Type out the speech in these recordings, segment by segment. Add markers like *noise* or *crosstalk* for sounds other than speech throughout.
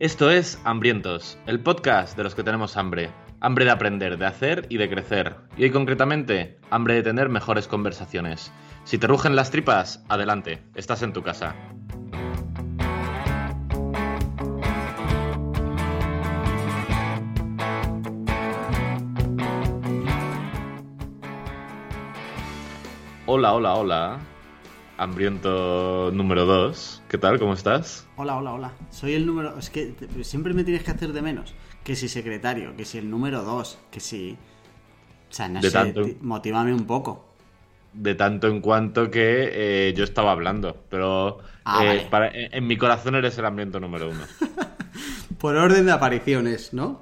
Esto es Hambrientos, el podcast de los que tenemos hambre. Hambre de aprender, de hacer y de crecer. Y hoy concretamente, hambre de tener mejores conversaciones. Si te rugen las tripas, adelante, estás en tu casa. Hola, hola, hola. Hambriento número 2. ¿Qué tal? ¿Cómo estás? Hola, hola, hola. Soy el número. Es que te- siempre me tienes que hacer de menos. Que si secretario, que si el número 2, que si. O sea, no De sé, tanto. ti- motívame un poco. De tanto en cuanto que eh, yo estaba hablando, pero Ah, eh, vale. para- en, mi corazón eres el hambriento número uno. *laughs* Por orden de apariciones, ¿no?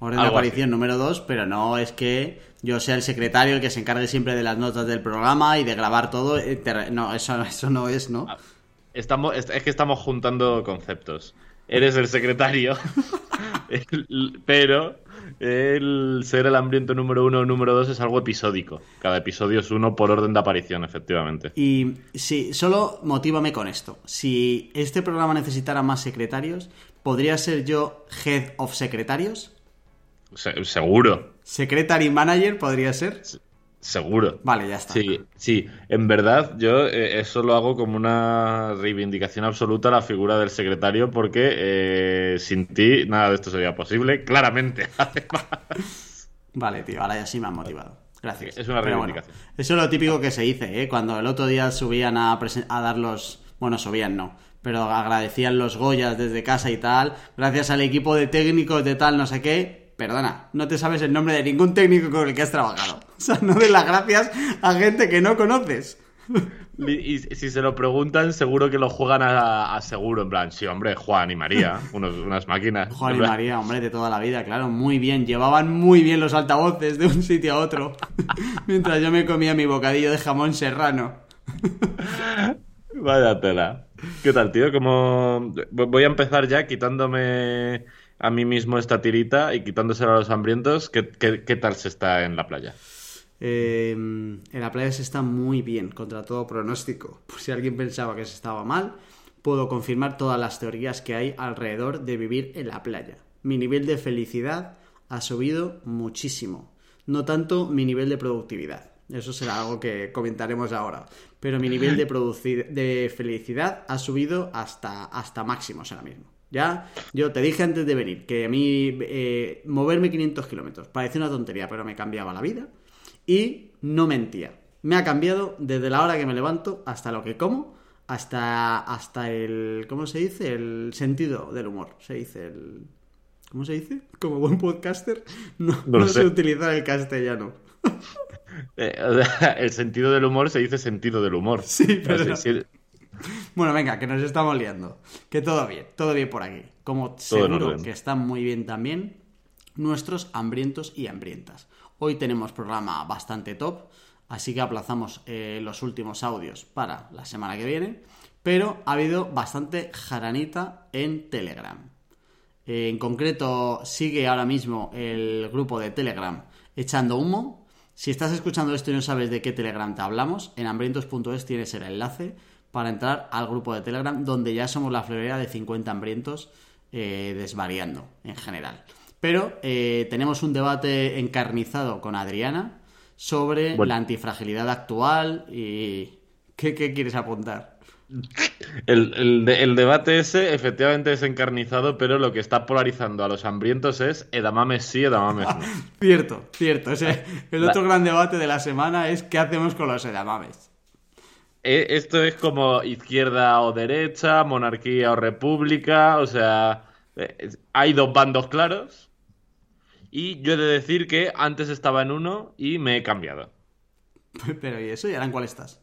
Orden de aparición número 2, pero no es que yo sea el secretario el que se encargue siempre de las notas del programa y de grabar todo. eh, No, eso, *laughs* eso no es, ¿no? Estamos, es, es que estamos juntando conceptos. Eres el secretario, *laughs* el- pero el ser el hambriento número uno o número dos es algo episódico. Cada episodio es uno por orden de aparición, efectivamente. Y sí, solo motívame con esto. Si este programa necesitara más secretarios, ¿podría ser yo Head of Secretarios? Se- seguro, Secretary Manager podría ser. seguro. Vale, ya está. Sí, sí, en verdad yo eh, eso lo hago como una reivindicación absoluta a la figura del secretario porque eh, sin ti nada de esto sería posible, claramente. *laughs* Además, Vale, tío, ahora ya sí me han motivado. Gracias. Es una Pero bueno, reivindicación. eso es lo típico que se dice, ¿eh? Cuando el otro día subían a, a dar los... Bueno, subían no, pero agradecían los Goyas desde casa y tal, gracias al equipo de técnicos de tal, no sé qué. Perdona, no te sabes el nombre de ningún técnico con el que has trabajado. *laughs* O sea, no des las gracias a gente que no conoces. *laughs* y, y si se lo preguntan, seguro que lo juegan a, a seguro, en plan, sí, hombre, Juan y María, *laughs* unos- unas máquinas. Juan y plan, María, hombre, de toda la vida, claro, muy bien. Llevaban muy bien los altavoces de un sitio a otro. Mientras yo me comía mi bocadillo de jamón serrano. Vaya tela. ¿Qué tal, tío? Como voy a empezar ya quitándome a mí mismo esta tirita y quitándosela a los hambrientos. ¿Qué, qué, qué tal se está en la playa? Eh, en la playa se está muy bien, contra todo pronóstico. Por si alguien pensaba que se estaba mal, puedo confirmar todas las teorías que hay alrededor de vivir en la playa. Mi nivel de felicidad ha subido muchísimo. No tanto mi nivel de productividad. Eso será algo que comentaremos ahora. Pero mi nivel de, *laughs* de felicidad ha subido hasta, hasta máximos ahora mismo. Ya, yo te dije antes de venir que a mí eh, moverme 500 kilómetros parecía una tontería, pero me cambiaba la vida. Y no mentía. Me ha cambiado desde la hora que me levanto hasta lo que como, hasta, hasta el. ¿Cómo se dice? El sentido del humor. Se dice el. ¿Cómo se dice? Como buen podcaster, *laughs* no, No no sé utilizar el castellano. *laughs* Eh, o sea, el sentido del humor se dice sentido del humor. Sí, pero no. sí- *laughs* Bueno, venga, que nos estamos liando. Que todo bien, todo bien por aquí. Como seguro que están muy bien también nuestros hambrientos y hambrientas. Hoy tenemos programa bastante top, así que aplazamos eh, los últimos audios para la semana que viene, pero ha habido bastante jaranita en Telegram. En concreto, sigue ahora mismo el grupo de Telegram echando humo. Si estás escuchando esto y no sabes de qué Telegram te hablamos, en hambrientos.es tienes el enlace para entrar al grupo de Telegram, donde ya somos la florera de 50 hambrientos eh, desvariando en general. Pero eh, tenemos un debate encarnizado con Adriana sobre Bueno. la antifragilidad actual y... ¿Qué, qué quieres apuntar? El, el de- el debate ese efectivamente es encarnizado, pero lo que está polarizando a los hambrientos es edamames sí, edamames no. *laughs* Cierto, cierto. El La- otro gran debate de la semana es qué hacemos con los edamames. Eh, Esto es como izquierda o derecha, monarquía o república, o sea, eh, hay dos bandos claros y yo he de decir que antes estaba en uno y me he cambiado. *laughs* Pero ¿y eso? ¿Y ahora en cuál estás?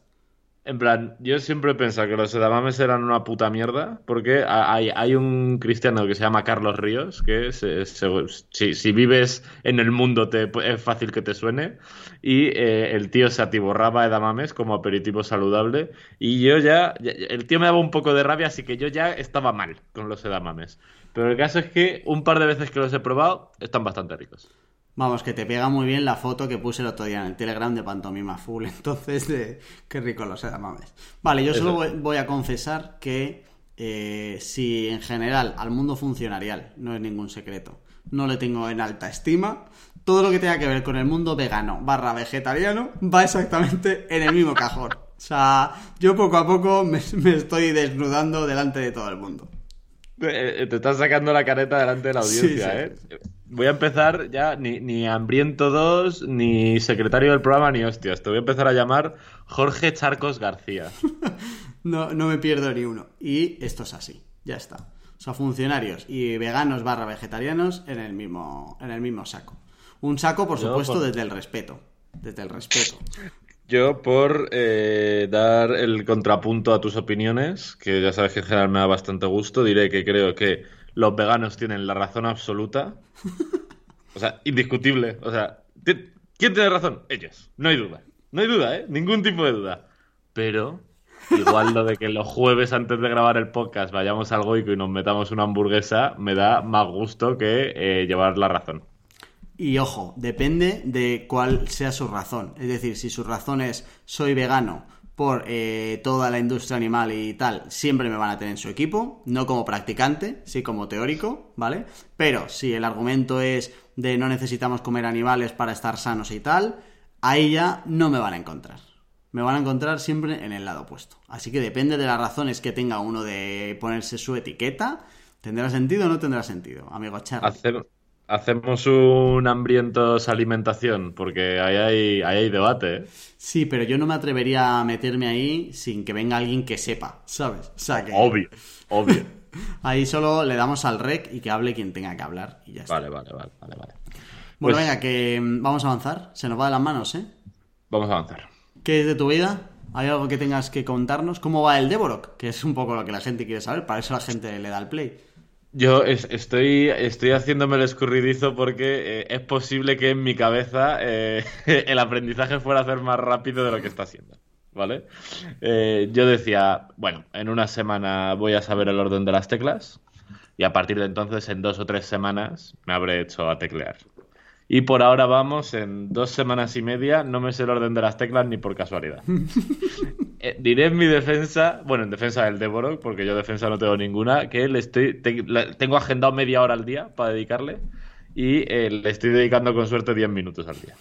En plan, yo siempre he que los edamames eran una puta mierda, porque ha- hay, un cristiano que se llama Carlos Ríos, que se- si, si vives en el mundo te, es fácil que te suene, y eh, el tío se atiborraba edamames como aperitivo saludable, y yo ya, ya- el tío me daba un poco de rabia, así que yo ya estaba mal con los edamames. Pero el caso es que un par de veces que los he probado, están bastante ricos. Vamos, que te pega muy bien la foto que puse el otro día en el Telegram de Pantomima Full. *laughs* Entonces, de... qué rico los edamames. Vale, yo solo voy, voy a confesar que eh, si en general al mundo funcionarial no es ningún secreto, no le tengo en alta estima, todo lo que tenga que ver con el mundo vegano barra vegetariano va exactamente en el mismo cajón. O sea, yo poco a poco me, me estoy desnudando delante de todo el mundo. Eh, Te estás sacando la careta delante de la Sí, audiencia, sí. ¿eh? Voy a empezar ya, ni, ni Hambriento 2, ni secretario del programa, ni hostias. Te voy a empezar a llamar Jorge Charcos García. *laughs* No, no me pierdo ni uno. Y esto es así, ya está. O sea, funcionarios y veganos barra vegetarianos en el mismo, en el mismo saco. Un saco, por Yo, supuesto, por- desde el respeto. Desde el respeto. Yo, por eh, dar el contrapunto a tus opiniones, que ya sabes que en general me da bastante gusto, diré que creo que los veganos tienen la razón absoluta. *laughs* O sea, indiscutible. O sea, ¿quién tiene razón? Ellos. No hay duda. No hay duda, ¿eh? Ningún tipo de duda. Pero, igual lo de que los jueves antes de grabar el podcast vayamos al Goico y nos metamos una hamburguesa, me da más gusto que eh, llevar la razón. Y ojo, depende de cuál sea su razón. Es decir, si su razón es soy vegano por eh, toda la industria animal y tal, siempre me van a tener en su equipo, no como practicante, sí como teórico, ¿vale? Pero si el argumento es de no necesitamos comer animales para estar sanos y tal, ahí ya no me van a encontrar. Me van a encontrar siempre en el lado opuesto. Así que depende de las razones que tenga uno de ponerse su etiqueta, ¿tendrá sentido o no tendrá sentido, amigo Charlie? Hacemos un hambrientos alimentación, porque ahí hay, ahí hay debate, ¿eh? Sí, pero yo no me atrevería a meterme ahí sin que venga alguien que sepa, ¿sabes? O sea que Obvio, obvio. *laughs* ahí solo le damos al rec y que hable quien tenga que hablar y ya está. Vale, vale, vale, vale, vale. Bueno, Pues- venga, que mm, vamos a avanzar. Se nos va de las manos, ¿eh? Vamos a avanzar. ¿Qué es de tu vida? ¿Hay algo que tengas que contarnos? ¿Cómo va el Devorok? Que es un poco lo que la gente quiere saber. Para eso la gente le da el play. Yo es- estoy, estoy haciéndome el escurridizo porque eh, es posible que en mi cabeza eh, *laughs* el aprendizaje fuera a ser más rápido de lo que está siendo. ¿Vale? Eh, yo decía, bueno, en una semana voy a saber el orden de las teclas y a partir de entonces, en dos o tres semanas, me habré hecho a teclear. Y por ahora vamos, en dos semanas y media, no me sé el orden de las teclas ni por casualidad. *laughs* Eh, diré en mi defensa, bueno, en defensa del Devorok, porque yo defensa no tengo ninguna, que le estoy, te- la- tengo agendado media hora al día para dedicarle y eh, le estoy dedicando con suerte 10 minutos al día.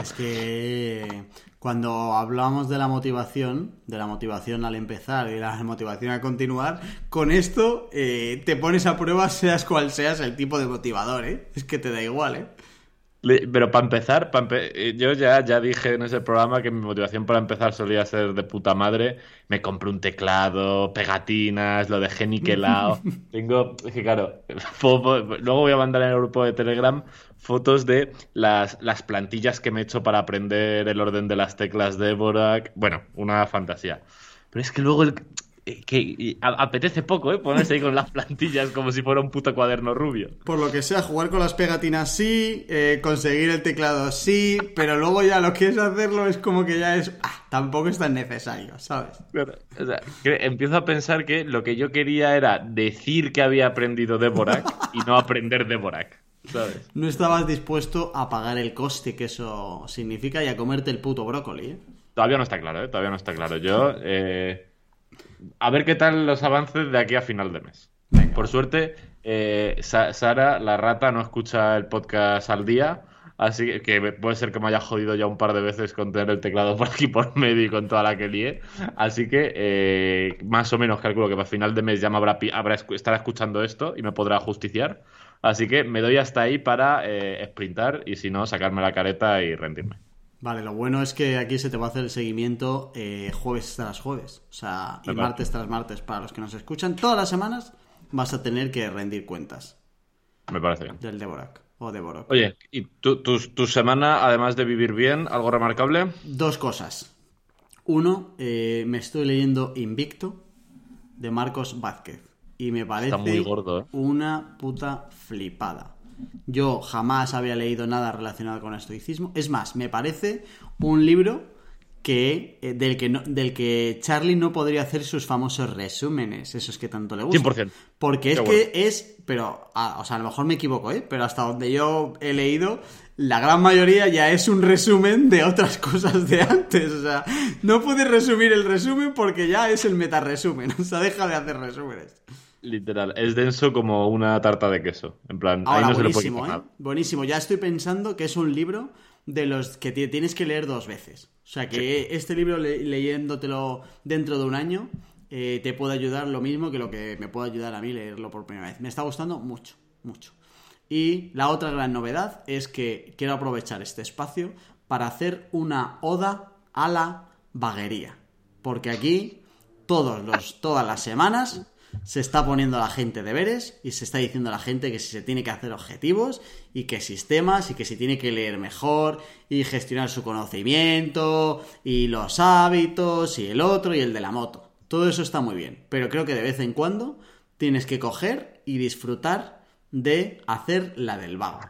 Es que cuando hablamos de la motivación, de la motivación al empezar y la motivación a continuar, con esto eh, te pones a prueba seas cual seas el tipo de motivador, ¿eh? Es que te da igual, ¿eh? Pero para empezar, empe- eh, yo ya, ya dije en ese programa que mi motivación para empezar solía ser de puta madre. Me compré un teclado, pegatinas, lo dejé niquelado. *laughs* Tengo, es que claro, luego voy a mandar en el grupo de Telegram fotos de las, las plantillas que me he hecho para aprender el orden de las teclas de Borak. Bueno, una fantasía. Pero es que luego el, que y a- apetece poco, ¿eh? Ponerse ahí con las plantillas como si fuera un puto cuaderno rubio. Por lo que sea, jugar con las pegatinas sí, eh, conseguir el teclado sí, pero luego ya lo que es hacerlo es como que ya es... ah, tampoco es tan necesario, ¿sabes? Claro, o sea, que empiezo a pensar que lo que yo quería era decir que había aprendido de Borak y no aprender de Borak, ¿sabes? No estabas dispuesto a pagar el coste que eso significa y a comerte el puto brócoli, ¿eh? Todavía no está claro, ¿eh? Todavía no está claro. Yo, eh, a ver qué tal los avances de aquí a final de mes. Por suerte, eh, Sa- Sara, la rata, no escucha el podcast al día, así que- puede ser que me haya jodido ya un par de veces con tener el teclado por aquí por medio y con toda la que lié. Así que, eh, más o menos calculo que para final de mes ya me habrá, habrá estará escuchando esto y me podrá justiciar. Así que me doy hasta ahí para eh, sprintar y si no, sacarme la careta y rendirme. Vale, lo bueno es que aquí se te va a hacer el seguimiento eh, jueves tras jueves. O sea, y martes tras martes para los que nos escuchan. Todas las semanas vas a tener que rendir cuentas Me parece bien. del Devorak o Devorok. Oye, ¿y tu, tu, tu semana, además de vivir bien, algo remarcable? Dos cosas. Uno, eh, me estoy leyendo Invicto de Marcos Vázquez. Y me parece muy gordo, ¿eh? una puta flipada. Yo jamás había leído nada relacionado con el estoicismo. Es más, me parece un libro que, eh, del, que no- del que Charlie no podría hacer sus famosos resúmenes, esos que tanto le gustan. 100%. Porque es que es, pero, a- o sea, a lo mejor me equivoco, ¿eh? Pero hasta donde yo he leído, la gran mayoría ya es un resumen de otras cosas de antes. O sea, no puedes resumir el resumen porque ya es el metaresumen. *laughs* O sea, deja de hacer resúmenes. Literal. Es denso como una tarta de queso. En plan, ahí Ahora, no se le puede buenísimo, quitar ¿eh? Buenísimo. Ya estoy pensando que es un libro de los que ti- tienes que leer dos veces. O sea, que este libro le- leyéndotelo dentro de un año eh, te puede ayudar lo mismo que lo que me puede ayudar a mí leerlo por primera vez. Me está gustando mucho, mucho. Y la otra gran novedad es que quiero aprovechar este espacio para hacer una oda a la vaguería. Porque aquí, todos los, todas las semanas, se está poniendo la gente deberes y se está diciendo a la gente que si se tiene que hacer objetivos y que sistemas y que si tiene que leer mejor y gestionar su conocimiento y los hábitos y el otro y el de la moto. Todo eso está muy bien, pero creo que de vez en cuando tienes que coger y disfrutar de hacer la del vago,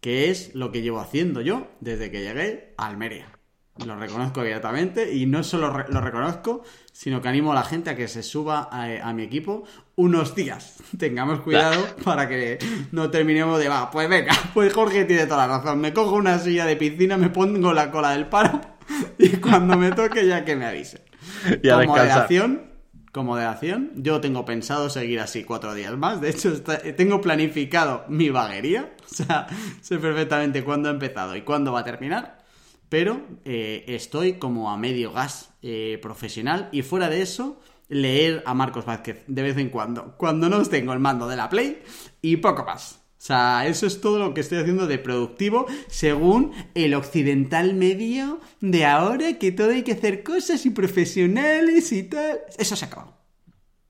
que es lo que llevo haciendo yo desde que llegué a Almería. Lo reconozco abiertamente y no solo re- lo reconozco, sino que animo a la gente a que se suba a, a mi equipo unos días. *laughs* Tengamos cuidado para que no terminemos de, va, pues venga, *laughs* pues Jorge tiene toda la razón. Me cojo una silla de piscina, me pongo la cola del paro *laughs* y cuando me toque ya que me avisen. Y a moderación, con moderación, yo tengo pensado seguir así cuatro días más. De hecho, está- tengo planificado mi vaguería. O sea, sé perfectamente cuándo ha empezado y cuándo va a terminar. Pero eh, estoy como a medio gas eh, profesional y fuera de eso, leer a Marcos Vázquez de vez en cuando. Cuando no tengo el mando de la Play y poco más. O sea, eso es todo lo que estoy haciendo de productivo según el occidental medio de ahora, que todo hay que hacer cosas y profesionales y tal. Eso se acabó.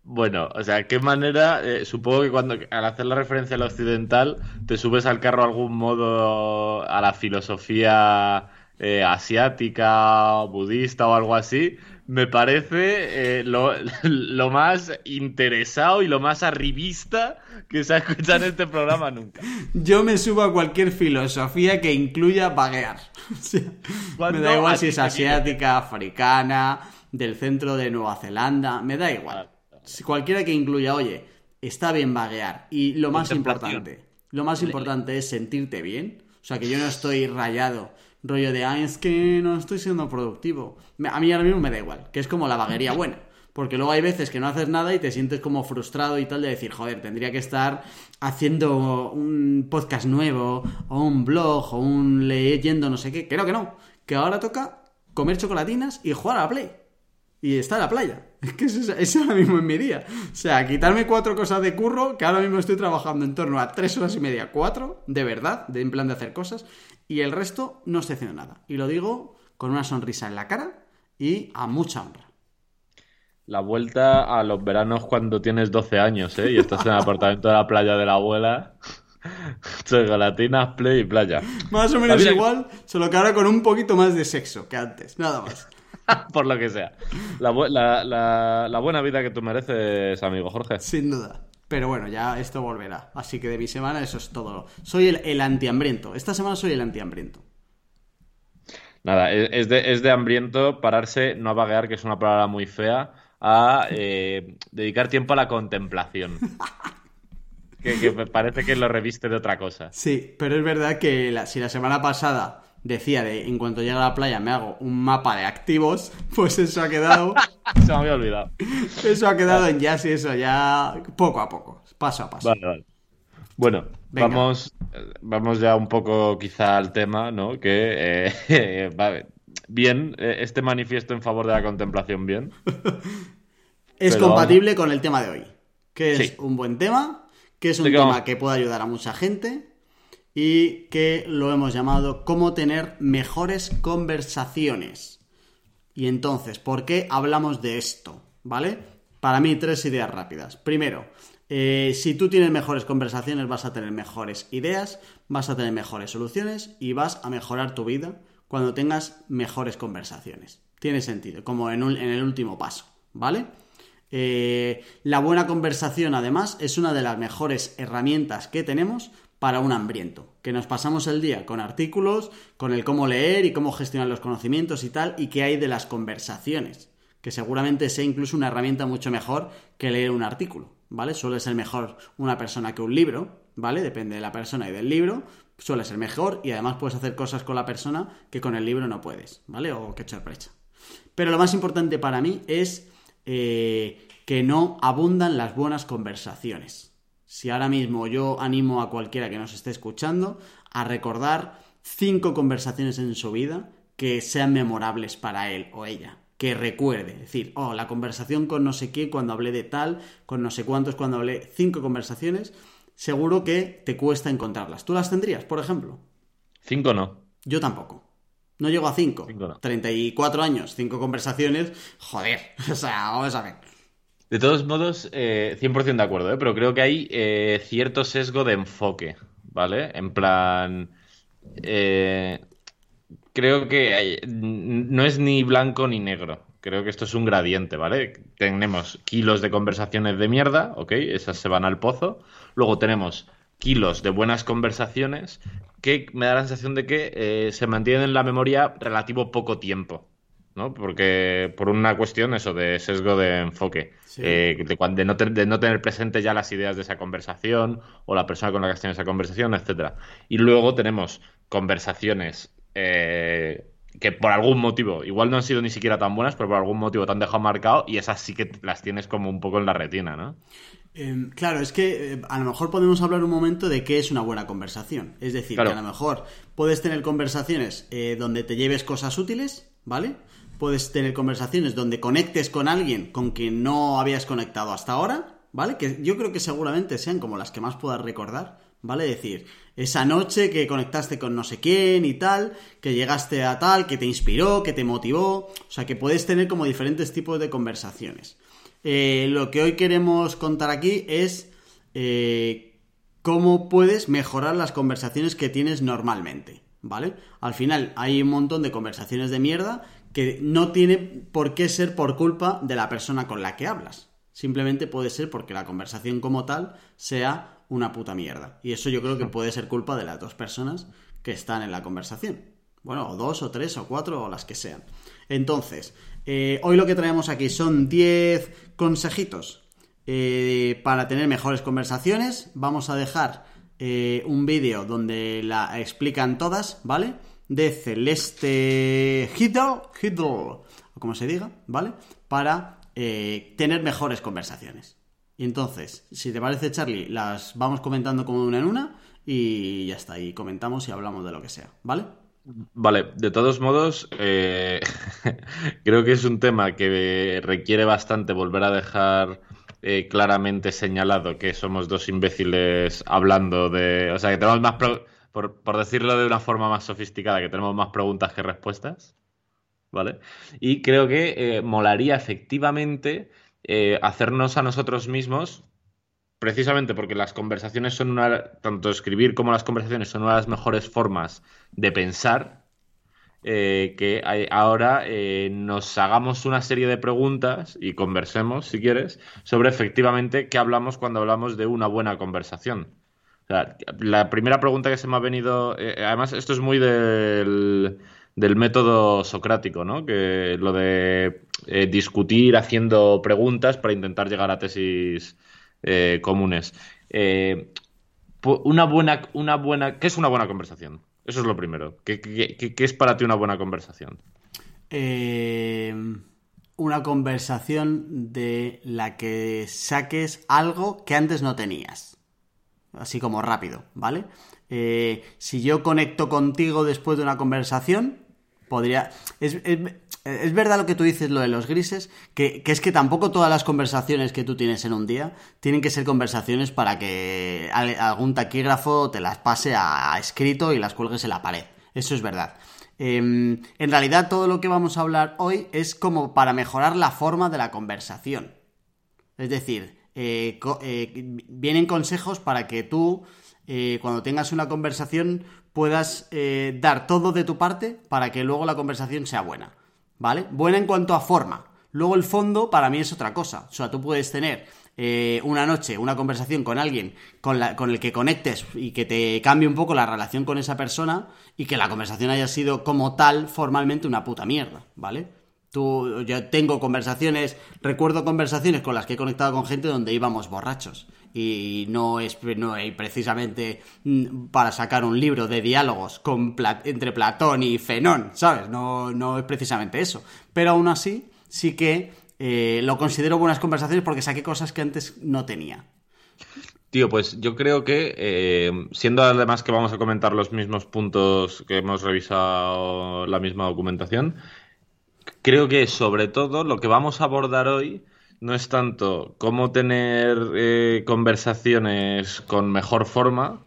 Bueno, o sea, ¿qué manera? eh, supongo que cuando al hacer la referencia al occidental te subes al carro de algún modo a la filosofía eh, asiática, budista o algo así. Me parece eh, lo, *laughs* lo más interesado y lo más arribista que se ha escuchado en este programa nunca. Yo me subo a cualquier filosofía que incluya vaguear. *laughs* O sea, me ¿Cuándo da igual si es asiática, africana, del centro de Nueva Zelanda, me da igual. Si cualquiera que incluya, oye, está bien vaguear. Y lo más importante, lo más importante es sentirte bien. O sea, que yo no estoy rayado, rollo de, ay, es que no estoy siendo productivo. A mí ahora mismo me da igual, que es como la vaguería buena. Porque luego hay veces que no haces nada y te sientes como frustrado y tal de decir, joder, tendría que estar haciendo un podcast nuevo, o un blog, o un leyendo no sé qué. Creo que no. Que ahora toca comer chocolatinas y jugar a la Play. Y estar a la playa. *laughs* Es que eso, es- ahora mismo es mi día. O sea, quitarme cuatro cosas de curro, que ahora mismo estoy trabajando en torno a tres horas y media, cuatro, de verdad, de en plan de hacer cosas, y el resto no estoy haciendo nada. Y lo digo con una sonrisa en la cara y a mucha honra. La vuelta a los veranos cuando tienes 12 años, ¿eh? Y estás en el apartamento de la playa de la abuela. *laughs* Chocolatinas, play y playa. Más o menos vida- igual, solo que ahora con un poquito más de sexo que antes, nada más. *laughs* Por lo que sea. La, bu- la- la- la buena vida que tú mereces, amigo Jorge. Sin duda. Pero bueno, ya esto volverá. Así que de mi semana eso es todo. Soy el, el antihambriento. Esta semana soy el antihambriento. Nada, es de, es de hambriento pararse, no a vaguear, que es una palabra muy fea, a eh, dedicar tiempo a la contemplación. *laughs* Que, parece que lo reviste de otra cosa. Sí, pero es verdad que la- si la semana pasada decía de en cuanto llegue a la playa me hago un mapa de activos, *laughs* pues eso ha quedado, *laughs* Se me había olvidado. eso ha quedado en ya sí, eso ya poco a poco, paso a paso. Vale, vale. Bueno, Venga. vamos, vamos ya un poco quizá al tema, ¿no? Que eh, *laughs* va- bien, eh, este manifiesto en favor de la contemplación, bien. es pero compatible con el tema de hoy, que es Sí. un buen tema, que es un ¿De qué tema vamos? que puede ayudar a mucha gente y que lo hemos llamado cómo tener mejores conversaciones. Y entonces, ¿por qué hablamos de esto? ¿Vale? Para mí, tres ideas rápidas. Primero, eh, si tú tienes mejores conversaciones, vas a tener mejores ideas, vas a tener mejores soluciones y vas a mejorar tu vida cuando tengas mejores conversaciones. Tiene sentido, como en, el último paso, ¿vale? Eh, la buena conversación, además, es una de las mejores herramientas que tenemos para un hambriento, que nos pasamos el día con artículos, con el cómo leer y cómo gestionar los conocimientos y tal, y qué hay de las conversaciones, que seguramente sea incluso una herramienta mucho mejor que leer un artículo, ¿vale? Suele ser mejor una persona que un libro, ¿vale? Depende de la persona y del libro, suele ser mejor y además puedes hacer cosas con la persona que con el libro no puedes, ¿vale? O que sorpresa. Pero lo más importante para mí es eh, que no abundan las buenas conversaciones. Si ahora mismo yo animo a cualquiera que nos esté escuchando a recordar cinco conversaciones en su vida que sean memorables para él o ella. Que recuerde, decir, oh, la conversación con no sé qué cuando hablé de tal, con no sé cuántos cuando hablé, cinco conversaciones, seguro que te cuesta encontrarlas. ¿Tú las tendrías, por ejemplo? Cinco no. Yo tampoco. No llego a 5. 34 años, 5 conversaciones. Joder, *laughs* o sea, vamos a ver. De todos modos, eh, 100% de acuerdo, ¿eh? pero creo que hay eh, cierto sesgo de enfoque, ¿vale? En plan, eh, creo que no es ni blanco ni negro. Creo que esto es un gradiente, ¿vale? Tenemos kilos de conversaciones de mierda, ¿ok? Esas se van al pozo. Luego tenemos kilos de buenas conversaciones que me da la sensación de que se mantienen en la memoria relativo poco tiempo. ¿No? Porque por una cuestión eso de sesgo de enfoque, eh, de, no de, no tener presente ya las ideas de esa conversación o la persona con la que has tenido esa conversación, etcétera. Y luego tenemos conversaciones eh, que por algún motivo, igual no han sido ni siquiera tan buenas, pero por algún motivo te han dejado marcado y esas sí que las tienes como un poco en la retina, ¿no? Em, claro, es que eh, a lo mejor podemos hablar un momento de qué es una buena conversación. Es decir, que a lo mejor puedes tener conversaciones eh, donde te lleves cosas útiles, ¿vale? Puedes tener conversaciones donde conectes con alguien con quien no habías conectado hasta ahora, ¿vale? Que yo creo que seguramente sean como las que más puedas recordar, ¿vale? Decir, esa noche que conectaste con no sé quién y tal, que llegaste a tal, que te inspiró, que te motivó, o sea, que puedes tener como diferentes tipos de conversaciones. Eh, lo que hoy queremos contar aquí es eh, cómo puedes mejorar las conversaciones que tienes normalmente, ¿vale? Al final hay un montón de conversaciones de mierda que no tiene por qué ser por culpa de la persona con la que hablas. Simplemente puede ser porque la conversación como tal sea una puta mierda. Y eso yo creo que puede ser culpa de las dos personas que están en la conversación. Bueno, o dos, o tres, o cuatro, o las que sean. Entonces, eh, hoy lo que traemos aquí son 10 consejitos eh, para tener mejores conversaciones. Vamos a dejar eh, un vídeo donde la explican todas, ¿vale? De Celeste Hiddle, Hiddle, o como se diga, ¿vale? Para tener mejores conversaciones. Y entonces, si te parece, Charlie, las vamos comentando como una en una y ya está, y comentamos y hablamos de lo que sea, ¿vale? Vale, de todos modos, eh, *laughs* creo que es un tema que requiere bastante volver a dejar eh, claramente señalado que somos dos imbéciles hablando de... O sea, que tenemos más... Por, decirlo de una forma más sofisticada, que tenemos más preguntas que respuestas. ¿Vale? Y creo que eh, molaría efectivamente hacernos a nosotros mismos precisamente porque las conversaciones son una, tanto escribir como las conversaciones son una de las mejores formas de pensar, eh, que ahora eh, nos hagamos una serie de preguntas y conversemos, si quieres, sobre efectivamente qué hablamos cuando hablamos de una buena conversación. La primera pregunta que se me ha venido, eh, además esto es muy del, método socrático, ¿no? Que lo de discutir haciendo preguntas para intentar llegar a tesis eh, comunes. Eh, una buena, una buena, ¿Qué es una buena conversación? Eso es lo primero. ¿Qué, es para ti una buena conversación? Eh, una conversación de la que saques algo que antes no tenías. Así como rápido, ¿vale? si yo conecto contigo después de una conversación, podría... Es, es verdad lo que tú dices, lo de los grises, que, es que tampoco todas las conversaciones que tú tienes en un día tienen que ser conversaciones para que algún taquígrafo te las pase a, escrito y las cuelgues en la pared. Eso es verdad. Em, en realidad todo lo que vamos a hablar hoy es como para mejorar la forma de la conversación. Es decir, eh, eh, vienen consejos para que tú, eh, cuando tengas una conversación, puedas dar todo de tu parte para que luego la conversación sea buena. ¿vale? Buena en cuanto a forma. Luego el fondo para mí es otra cosa. O sea, tú puedes tener eh, una noche, una conversación con alguien con, la, con, el que conectes y que te cambie un poco la relación con esa persona y que la conversación haya sido como tal formalmente una puta mierda, ¿vale? Tú, yo tengo conversaciones, recuerdo conversaciones con las que he conectado con gente donde íbamos borrachos. Y no es no precisamente mm, para sacar un libro de diálogos con entre Platón y Fenón, ¿sabes? No, no es precisamente eso. Pero aún así, sí que eh, lo considero buenas conversaciones porque saqué cosas que antes no tenía. Tío, pues yo creo que, eh, siendo además que vamos a comentar los mismos puntos que hemos revisado la misma documentación, creo que sobre todo lo que vamos a abordar hoy no es tanto cómo tener eh, conversaciones con mejor forma,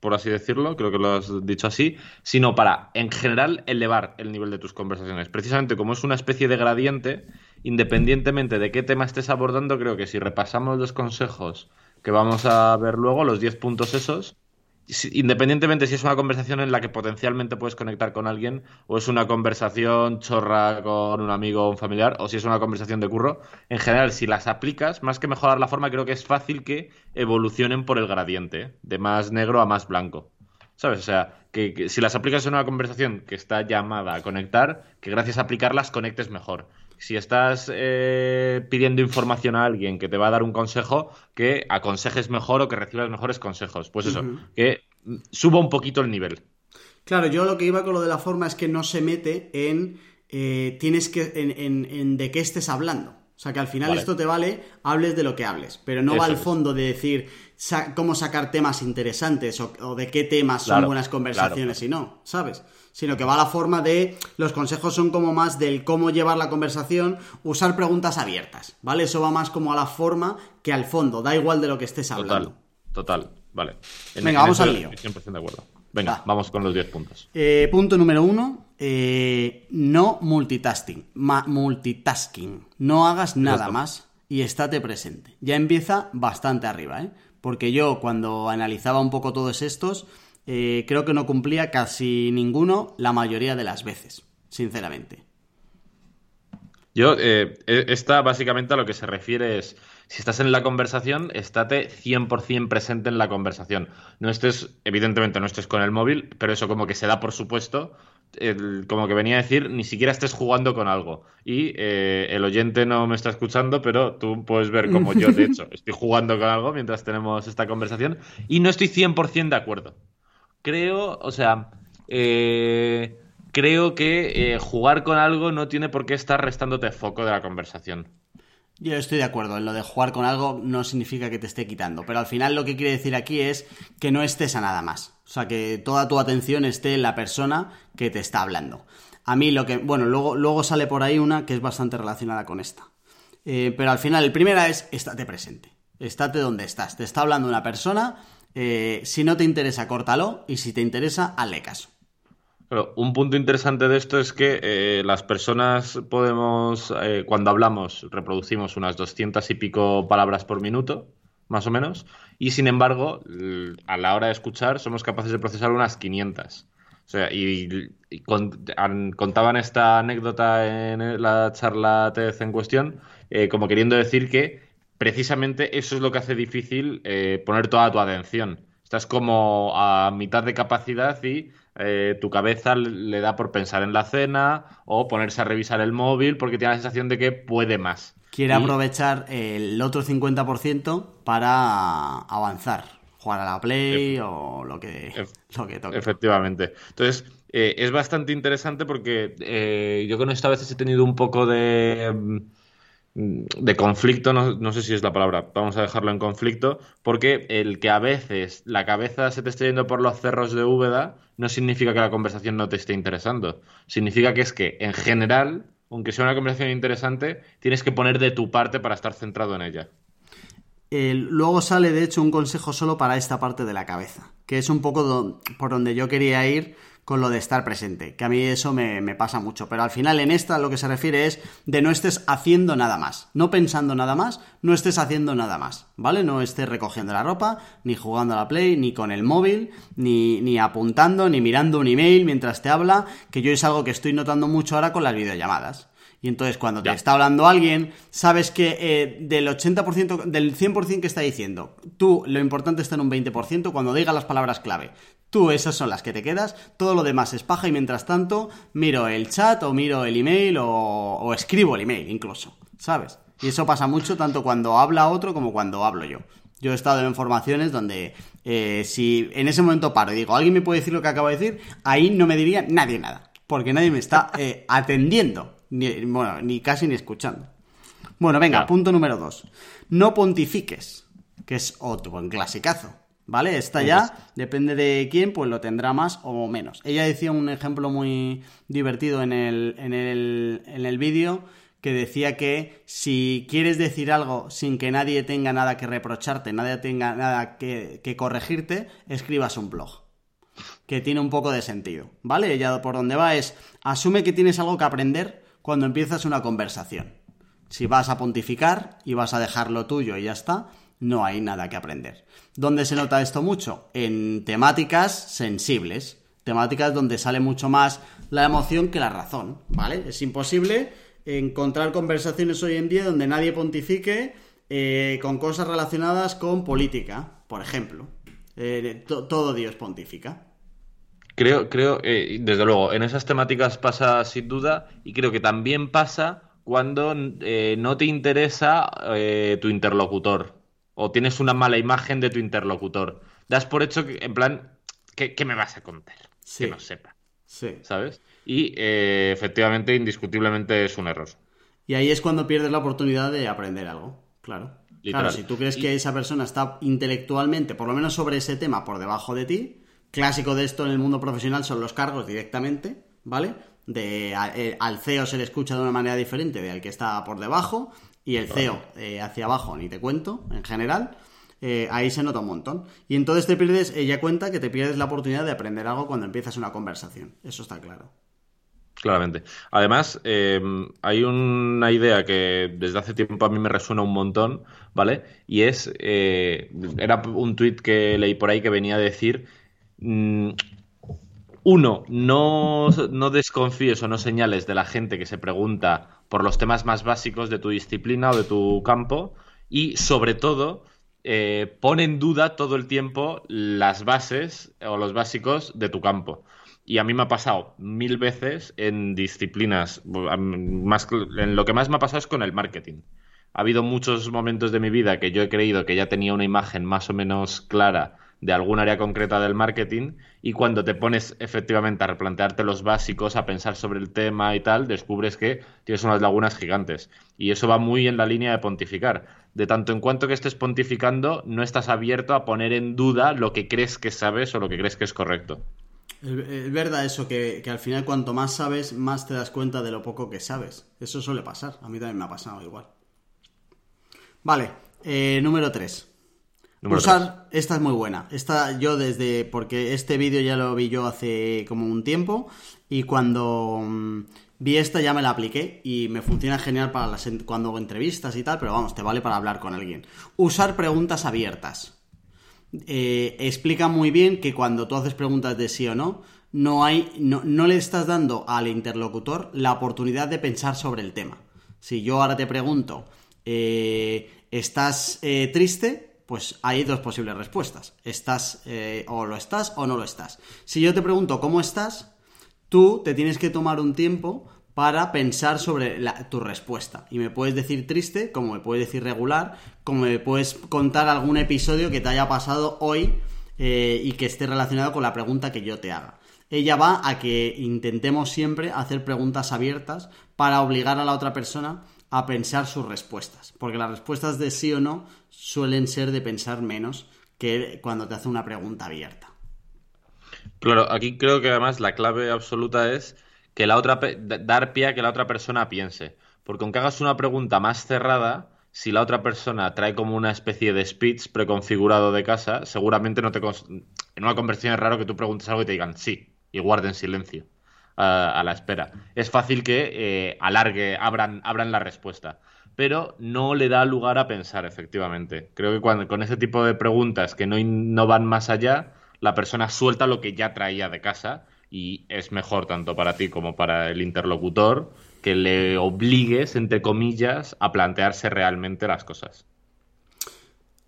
por así decirlo, creo que lo has dicho así, sino para, en general, elevar el nivel de tus conversaciones. Precisamente como es una especie de gradiente, independientemente de qué tema estés abordando, creo que si repasamos los consejos que vamos a ver luego, los 10 puntos esos, independientemente si es una conversación en la que potencialmente puedes conectar con alguien o es una conversación chorra con un amigo o un familiar o si es una conversación de curro, en general si las aplicas, más que mejorar la forma, creo que es fácil que evolucionen por el gradiente, de más negro a más blanco. ¿Sabes? O sea, que, si las aplicas en una conversación que está llamada a conectar, que gracias a aplicarlas conectes mejor si estás eh, pidiendo información a alguien que te va a dar un consejo, que aconsejes mejor o que recibas mejores consejos. Pues eso, que suba un poquito el nivel. Claro, yo lo que iba con lo de la forma es que no se mete en eh, tienes que en, de qué estés hablando. O sea, que al final esto te vale, hables de lo que hables, pero no va al fondo de decir cómo sacar temas interesantes o, de qué temas son buenas conversaciones y no, ¿sabes? sino que va a la forma de los consejos son como más del cómo llevar la conversación, usar preguntas abiertas, ¿vale? Eso va más como a la forma que al fondo, da igual de lo que estés hablando. Total, total, vale. Venga, vamos al lío. 100% de acuerdo. Venga, vamos con los 10 puntos. Eh, punto número uno, eh, no multitasking. multitasking. No hagas nada más y estate presente. Ya empieza bastante arriba, ¿eh? Porque yo cuando analizaba un poco todos estos, eh, creo que no cumplía casi ninguno la mayoría de las veces, sinceramente. Yo, e, esta básicamente a lo que se refiere es, si estás en la conversación, estate 100% presente en la conversación. No estés, evidentemente no estés con el móvil, pero eso como que se da por supuesto, como que venía a decir, ni siquiera estés jugando con algo. Y eh, el oyente no me está escuchando, pero tú puedes ver como yo, de hecho, *laughs* estoy jugando con algo mientras tenemos esta conversación y no estoy 100% de acuerdo creo, o sea, eh, creo que eh, jugar con algo no tiene por qué estar restándote foco de la conversación. Yo estoy de acuerdo, en lo de jugar con algo no significa que te esté quitando, pero al final lo que quiere decir aquí es que no estés a nada más, o sea, que toda tu atención esté en la persona que te está hablando. A mí lo que, bueno, luego, luego sale por ahí una que es bastante relacionada con esta. Eh, pero al final, el primera es estate presente, estate donde estás, te está hablando una persona eh, si no te interesa, córtalo y si te interesa, hazle caso. Un punto interesante de esto es que eh, las personas podemos, eh, cuando hablamos, reproducimos unas 200 y pico palabras por minuto, más o menos, y sin embargo, a la hora de escuchar, somos capaces de procesar unas 500. O sea, y, contaban esta anécdota en la charla TED en cuestión, como queriendo decir que precisamente eso es lo que hace difícil eh, poner toda tu atención. Estás como a mitad de capacidad y eh, tu cabeza le da por pensar en la cena o ponerse a revisar el móvil porque tiene la sensación de que puede más. Quiere aprovechar el otro 50% para avanzar, jugar a la Play o lo que, *laughs* lo que toque. Efectivamente. Entonces, eh, es bastante interesante porque yo con esto a veces he tenido un poco de mm, de conflicto, no, sé si es la palabra, vamos a dejarlo en conflicto, porque el que a veces la cabeza se te esté yendo por los cerros de Úbeda no significa que la conversación no te esté interesando. Significa que es que, en general, aunque sea una conversación interesante, tienes que poner de tu parte para estar centrado en ella. luego sale, de hecho, un consejo solo para esta parte de la cabeza, que es un poco por donde yo quería ir con lo de estar presente, que a mí eso me, pasa mucho, pero al final en esta lo que se refiere es de no estés haciendo nada más, no pensando nada más, no estés haciendo nada más, ¿vale? No estés recogiendo la ropa, ni jugando a la play, ni con el móvil, ni, ni apuntando, ni mirando un email mientras te habla, que yo es algo que estoy notando mucho ahora con las videollamadas Y entonces cuando te está hablando alguien, sabes que eh, del 80%, del 100% que está diciendo, tú lo importante está en un 20% cuando diga las palabras clave. Tú esas son las que te quedas, todo lo demás es paja y mientras tanto miro el chat o miro el email o, o escribo el email incluso, ¿sabes? Y eso pasa mucho tanto cuando habla otro como cuando hablo yo. Yo he estado en formaciones donde eh, si en ese momento paro y digo, ¿alguien me puede decir lo que acabo de decir? Ahí no me diría nadie nada, porque nadie me está *laughs* eh, atendiendo, ni, bueno, ni casi ni escuchando. Bueno, venga, punto número dos. No pontifiques, que es otro buen clasicazo. ¿Vale? Esta ya, depende de quién, pues lo tendrá más o menos. Ella decía un ejemplo muy divertido en el, en el, en el vídeo que decía que si quieres decir algo sin que nadie tenga nada que reprocharte, nadie tenga nada que, corregirte, escribas un blog. Que tiene un poco de sentido, ¿vale? Ya por donde va es, asume que tienes algo que aprender cuando empiezas una conversación. Si vas a pontificar y vas a dejar lo tuyo y ya está, no hay nada que aprender. ¿Dónde se nota esto mucho? En temáticas sensibles, temáticas donde sale mucho más la emoción que la razón, ¿vale? Es imposible encontrar conversaciones hoy en día donde nadie pontifique eh, con cosas relacionadas con política, por ejemplo. Eh, todo Dios pontifica. Creo, creo, eh, desde luego, en esas temáticas pasa sin duda y creo que también pasa cuando no te interesa tu interlocutor o tienes una mala imagen de tu interlocutor. Das por hecho que, en plan, ¿qué, me vas a contar? Que no sepa. Sí. ¿Sabes? y eh, efectivamente, indiscutiblemente es un error. Y ahí es cuando pierdes la oportunidad de aprender algo, claro. Claro, si tú crees que esa persona está intelectualmente, por lo menos sobre ese tema, por debajo de ti, clásico de esto en el mundo profesional son los cargos directamente, ¿vale? De, eh, al CEO se le escucha de una manera diferente de al que está por debajo y el CEO eh, hacia abajo, ni te cuento, en general. Eh, ahí se nota un montón. Y entonces te pierdes, ella cuenta que te pierdes la oportunidad de aprender algo cuando empiezas una conversación. Eso está claro. Claramente. Además, em, hay una idea que desde hace tiempo a mí me resuena un montón, ¿vale? Y es, eh, era un tuit que leí por ahí que venía a decir, mm, uno, no, desconfíes o no señales de la gente que se pregunta por los temas más básicos de tu disciplina o de tu campo y sobre todo eh, pone en duda todo el tiempo las bases o los básicos de tu campo. Y a mí me ha pasado mil veces en disciplinas, más, en lo que más me ha pasado es con el marketing. Ha habido muchos momentos de mi vida que yo he creído que ya tenía una imagen más o menos clara de algún área concreta del marketing y cuando te pones efectivamente a replantearte los básicos, a pensar sobre el tema y tal, descubres que tienes unas lagunas gigantes. Y eso va muy en la línea de pontificar. De tanto en cuanto que estés pontificando, no estás abierto a poner en duda lo que crees que sabes o lo que crees que es correcto. Es verdad eso, que, al final cuanto más sabes, más te das cuenta de lo poco que sabes. Eso suele pasar, a mí también me ha pasado igual. Vale, eh, número 3. Usar, esta es muy buena. Esta yo desde, porque este vídeo ya lo vi yo hace como un tiempo y cuando mm, vi esta ya me la apliqué y me funciona genial para las, cuando hago entrevistas y tal, pero vamos, te vale para hablar con alguien. Usar preguntas abiertas. Eh, explica muy bien que cuando tú haces preguntas de sí o no, no hay, no, no le estás dando al interlocutor la oportunidad de pensar sobre el tema. Si yo ahora te pregunto, eh, ¿estás eh, triste? Pues hay dos posibles respuestas. Estás eh, o lo estás o no lo estás. Si yo te pregunto cómo estás, tú te tienes que tomar un tiempo para pensar sobre tu respuesta. Y me puedes decir triste, como me puedes decir regular, como me puedes contar algún episodio que te haya pasado hoy eh, y que esté relacionado con la pregunta que yo te haga. Ella va a que intentemos siempre hacer preguntas abiertas para obligar a la otra persona a pensar sus respuestas. Porque las respuestas de sí o no suelen ser de pensar menos que cuando te hace una pregunta abierta. Claro, aquí creo que además la clave absoluta es que la otra dar pie a que la otra persona piense. Porque aunque hagas una pregunta más cerrada, si la otra persona trae como una especie de speech preconfigurado de casa, seguramente no te en una conversación es raro que tú preguntes algo y te digan sí y guarden silencio a, la espera. Es fácil que eh, alargue, abran, abran la respuesta, pero no le da lugar a pensar, efectivamente. Creo que cuando, con ese tipo de preguntas que no, no van más allá, la persona suelta lo que ya traía de casa y es mejor tanto para ti como para el interlocutor que le obligues, entre comillas, a plantearse realmente las cosas.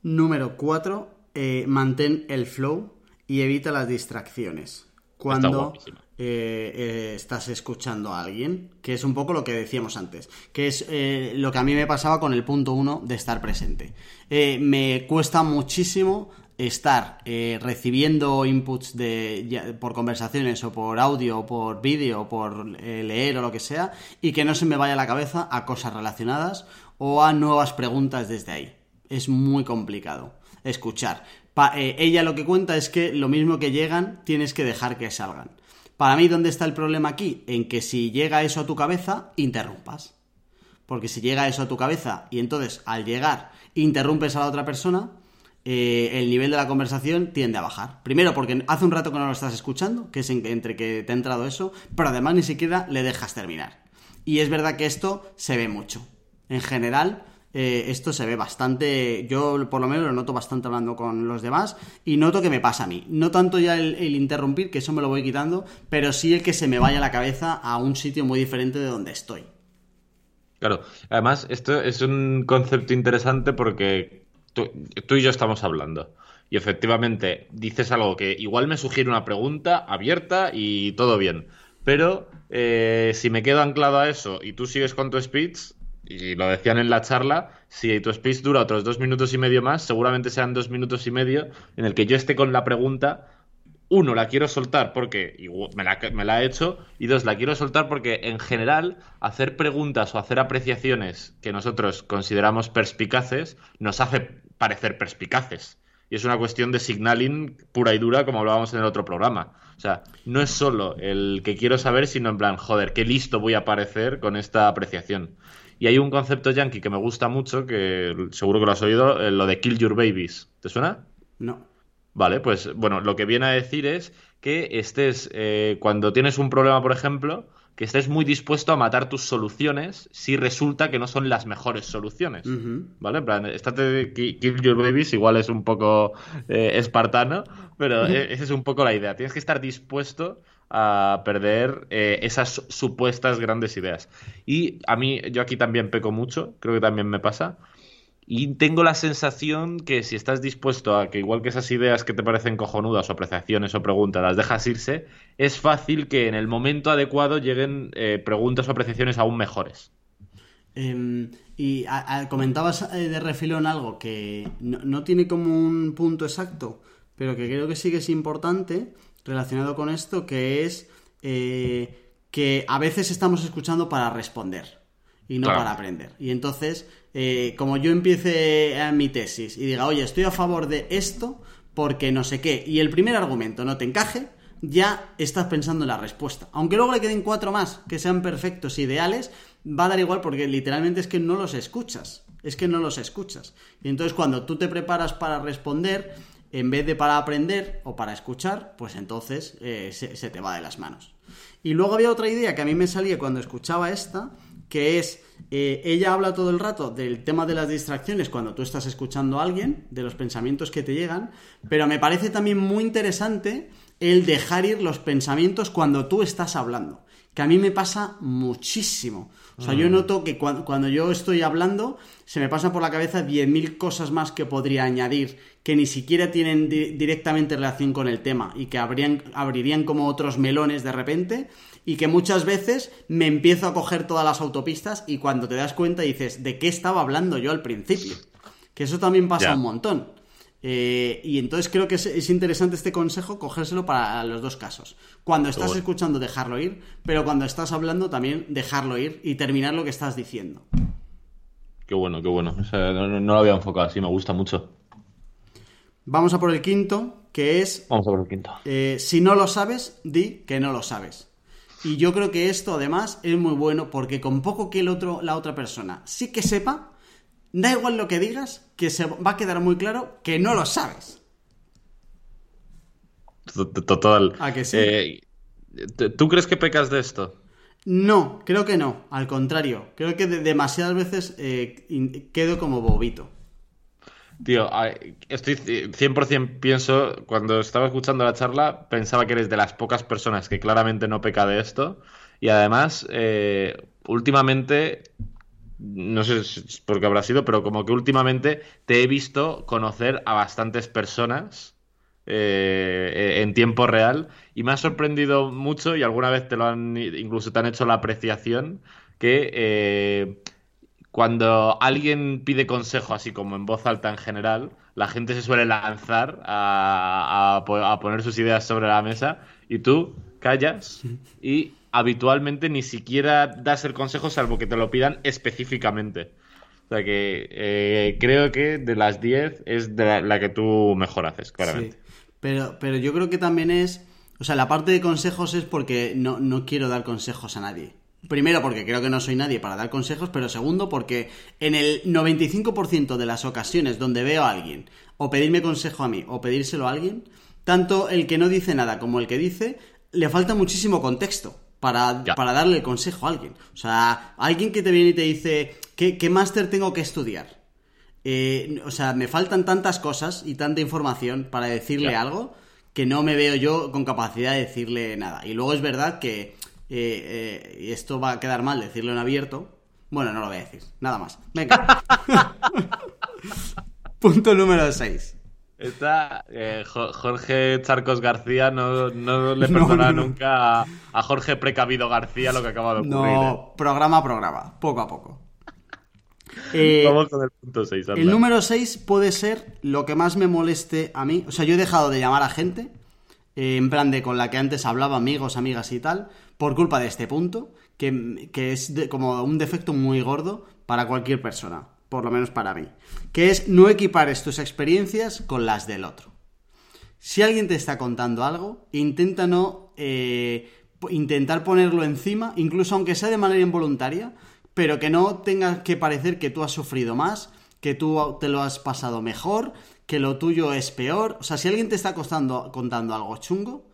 Número 4. mantén el flow y evita las distracciones. Cuando eh, eh, estás escuchando a alguien, que es un poco lo que decíamos antes, que es eh, lo que a mí me pasaba con el punto 1 de estar presente. me cuesta muchísimo estar recibiendo inputs de, por conversaciones o por audio o por vídeo o por leer o lo que sea y que no se me vaya a la cabeza a cosas relacionadas o a nuevas preguntas desde ahí. Es muy complicado escuchar. Eh, ella lo que cuenta es que lo mismo que llegan, tienes que dejar que salgan. Para mí, ¿dónde está el problema aquí? En que si llega eso a tu cabeza, interrumpas. Porque si llega eso a tu cabeza y entonces al llegar interrumpes a la otra persona, eh, el nivel de la conversación tiende a bajar. Primero porque hace un rato que no lo estás escuchando, que es entre que te ha entrado eso, pero además ni siquiera le dejas terminar. Y es verdad que esto se ve mucho. En general, eh, esto se ve bastante, yo por lo menos lo noto bastante hablando con los demás y noto que me pasa a mí. No tanto ya el, interrumpir, que eso me lo voy quitando, pero sí el que se me vaya la cabeza a un sitio muy diferente de donde estoy. Claro, además esto es un concepto interesante porque tú, y yo estamos hablando. Y efectivamente dices algo que igual me sugiere una pregunta abierta y todo bien. Pero eh, si me quedo anclado a eso y tú sigues con tu speech, y lo decían en la charla, si tu speech dura otros dos minutos y medio más, seguramente sean dos minutos y medio en el que yo esté con la pregunta, uno, la quiero soltar porque me la, me la he hecho, y dos, la quiero soltar porque en general hacer preguntas o hacer apreciaciones que nosotros consideramos perspicaces nos hace parecer perspicaces. Y es una cuestión de signaling pura y dura, como hablábamos en el otro programa. O sea, no es solo el que quiero saber, sino en plan, joder, qué listo voy a parecer con esta apreciación. Y hay un concepto yankee que me gusta mucho, que seguro que lo has oído, eh, lo de kill your babies. ¿Te suena? No. Vale, pues bueno, lo que viene a decir es que estés, eh, cuando tienes un problema, por ejemplo, que estés muy dispuesto a matar tus soluciones si resulta que no son las mejores soluciones. ¿Vale? En plan, estate kill your babies igual es un poco eh, espartano, pero *laughs* esa es un poco la idea. Tienes que estar dispuesto a perder eh, esas supuestas grandes ideas. Y a mí, yo aquí también peco mucho, creo que también me pasa. Y tengo la sensación que si estás dispuesto a que igual que esas ideas que te parecen cojonudas o apreciaciones o preguntas las dejas irse, es fácil que en el momento adecuado lleguen eh, preguntas o apreciaciones aún mejores. Em, y comentabas eh, de refilón algo que no, no, tiene como un punto exacto, pero que creo que sí que es importante, relacionado con esto, que es eh, que a veces estamos escuchando para responder y no para aprender. Y entonces, eh, como yo empiece a mi tesis y diga, oye, estoy a favor de esto porque no sé qué, y el primer argumento no te encaje, ya estás pensando en la respuesta. Aunque luego le queden cuatro más que sean perfectos, ideales, va a dar igual porque literalmente es que no los escuchas. Es que no los escuchas. Y entonces cuando tú te preparas para responder, en vez de para aprender o para escuchar, pues entonces eh, se, te va de las manos. Y luego había otra idea que a mí me salía cuando escuchaba esta, que es, eh, ella habla todo el rato del tema de las distracciones cuando tú estás escuchando a alguien, de los pensamientos que te llegan, pero me parece también muy interesante el dejar ir los pensamientos cuando tú estás hablando, que a mí me pasa muchísimo. O sea, yo mm. noto que cuando, yo estoy hablando, se me pasa por la cabeza 10.000 cosas más que podría añadir, que ni siquiera tienen directamente relación con el tema y que abrirían como otros melones de repente y que muchas veces me empiezo a coger todas las autopistas y cuando te das cuenta dices, ¿de qué estaba hablando yo al principio? Que eso también pasa un montón. Eh, y entonces creo que es, interesante este consejo cogérselo para los dos casos. Cuando estás escuchando, dejarlo ir, pero cuando estás hablando, también dejarlo ir y terminar lo que estás diciendo. Qué bueno, qué bueno. no, lo había enfocado así, me gusta mucho. Vamos a por el quinto, que es... Vamos a por el quinto. Eh, si no lo sabes, di que no lo sabes. Y yo creo que esto además es muy bueno porque con poco que el otro, la otra persona sí que sepa, da igual lo que digas, que se va a quedar muy claro que no lo sabes. Total. ¿A que sí? Eh, ¿Tú crees que pecas de esto? No, creo que no. Al contrario, creo que demasiadas veces eh, quedo como bobito. Tío, estoy 100% pienso, cuando estaba escuchando la charla, pensaba que eres de las pocas personas que claramente no peca de esto Y además, eh, últimamente, no sé por qué habrá sido, pero como que últimamente te he visto conocer a bastantes personas eh, en tiempo real y me ha sorprendido mucho y alguna vez te lo han, incluso te han hecho la apreciación que eh, cuando alguien pide consejo así como en voz alta en general, la gente se suele lanzar a, a poner sus ideas sobre la mesa y tú callas y habitualmente ni siquiera das el consejo salvo que te lo pidan específicamente. O sea que eh, creo que de las 10 es de la, que tú mejor haces, claramente. Pero, pero yo creo que también es... O sea, la parte de consejos es porque no, no quiero dar consejos a nadie. Primero porque creo que no soy nadie para dar consejos, pero segundo porque en el 95% de las ocasiones donde veo a alguien o pedirme consejo a mí o pedírselo a alguien, tanto el que no dice nada como el que dice, le falta muchísimo contexto para, darle el consejo a alguien. O sea, alguien que te viene y te dice, ¿qué, máster tengo que estudiar? Eh, o sea, me faltan tantas cosas y tanta información para decirle algo que no me veo yo con capacidad de decirle nada. Y luego es verdad que, eh, eh, esto va a quedar mal decirlo en abierto, bueno, no lo voy a decir, nada más. Venga. *laughs* Punto número 6. Eh, Jorge Charcos García no, le *laughs* perdona nunca a, Jorge Precavido García lo que acaba de ocurrir. No, ¿eh? programa a programa, poco a poco. *laughs* Eh, Vamos con el punto 6. El número 6 puede ser lo que más me moleste a mí. O sea, yo he dejado de llamar a gente, en plan de con la que antes hablaba, amigos, amigas y tal, por culpa de este punto, que, es como un defecto muy gordo para cualquier persona por lo menos para mí, que es no equipares tus experiencias con las del otro. Si alguien te está contando algo, intenta no eh, intentar ponerlo encima, incluso aunque sea de manera involuntaria, pero que no tenga que parecer que tú has sufrido más, que tú te lo has pasado mejor, que lo tuyo es peor. O sea, si alguien te está costando, contando algo chungo,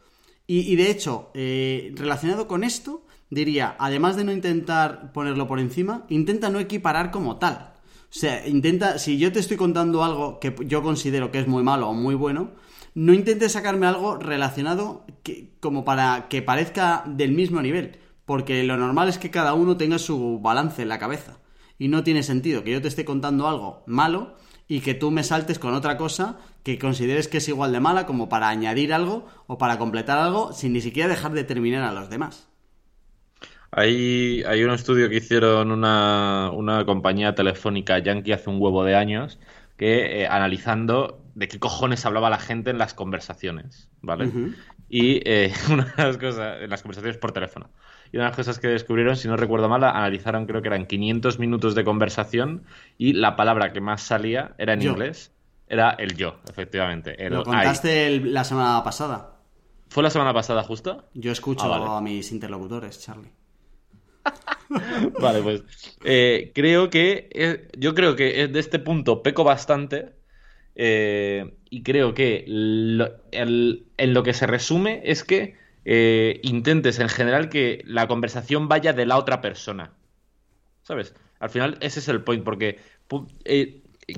y, de hecho, eh, relacionado con esto, diría, además de no intentar ponerlo por encima, intenta no equiparar como tal. O sea, intenta, si yo te estoy contando algo que yo considero que es muy malo o muy bueno, no intentes sacarme algo relacionado que, como para que parezca del mismo nivel, porque lo normal es que cada uno tenga su balance en la cabeza. Y no tiene sentido que yo te esté contando algo malo y que tú me saltes con otra cosa que consideres que es igual de mala como para añadir algo o para completar algo sin ni siquiera dejar de terminar a los demás. Hay, hay un estudio que hicieron una, una compañía telefónica yankee hace un huevo de años que eh, analizando de qué cojones hablaba la gente en las conversaciones, ¿vale? Y eh, *laughs* una de las cosas, en las conversaciones por teléfono. Y una de las cosas que descubrieron, si no recuerdo mal, analizaron creo que eran 500 minutos de conversación y la palabra que más salía era en inglés, era el yo, efectivamente. Lo contaste la semana pasada. ¿Fue la semana pasada justo? Yo escucho ah, a mis interlocutores, Charlie. *laughs* vale, pues eh, creo que eh, yo creo que de este punto peco bastante eh, y creo que en lo que se resume es que intentes en general que la conversación vaya de la otra persona. ¿Sabes? Al final ese es el point porque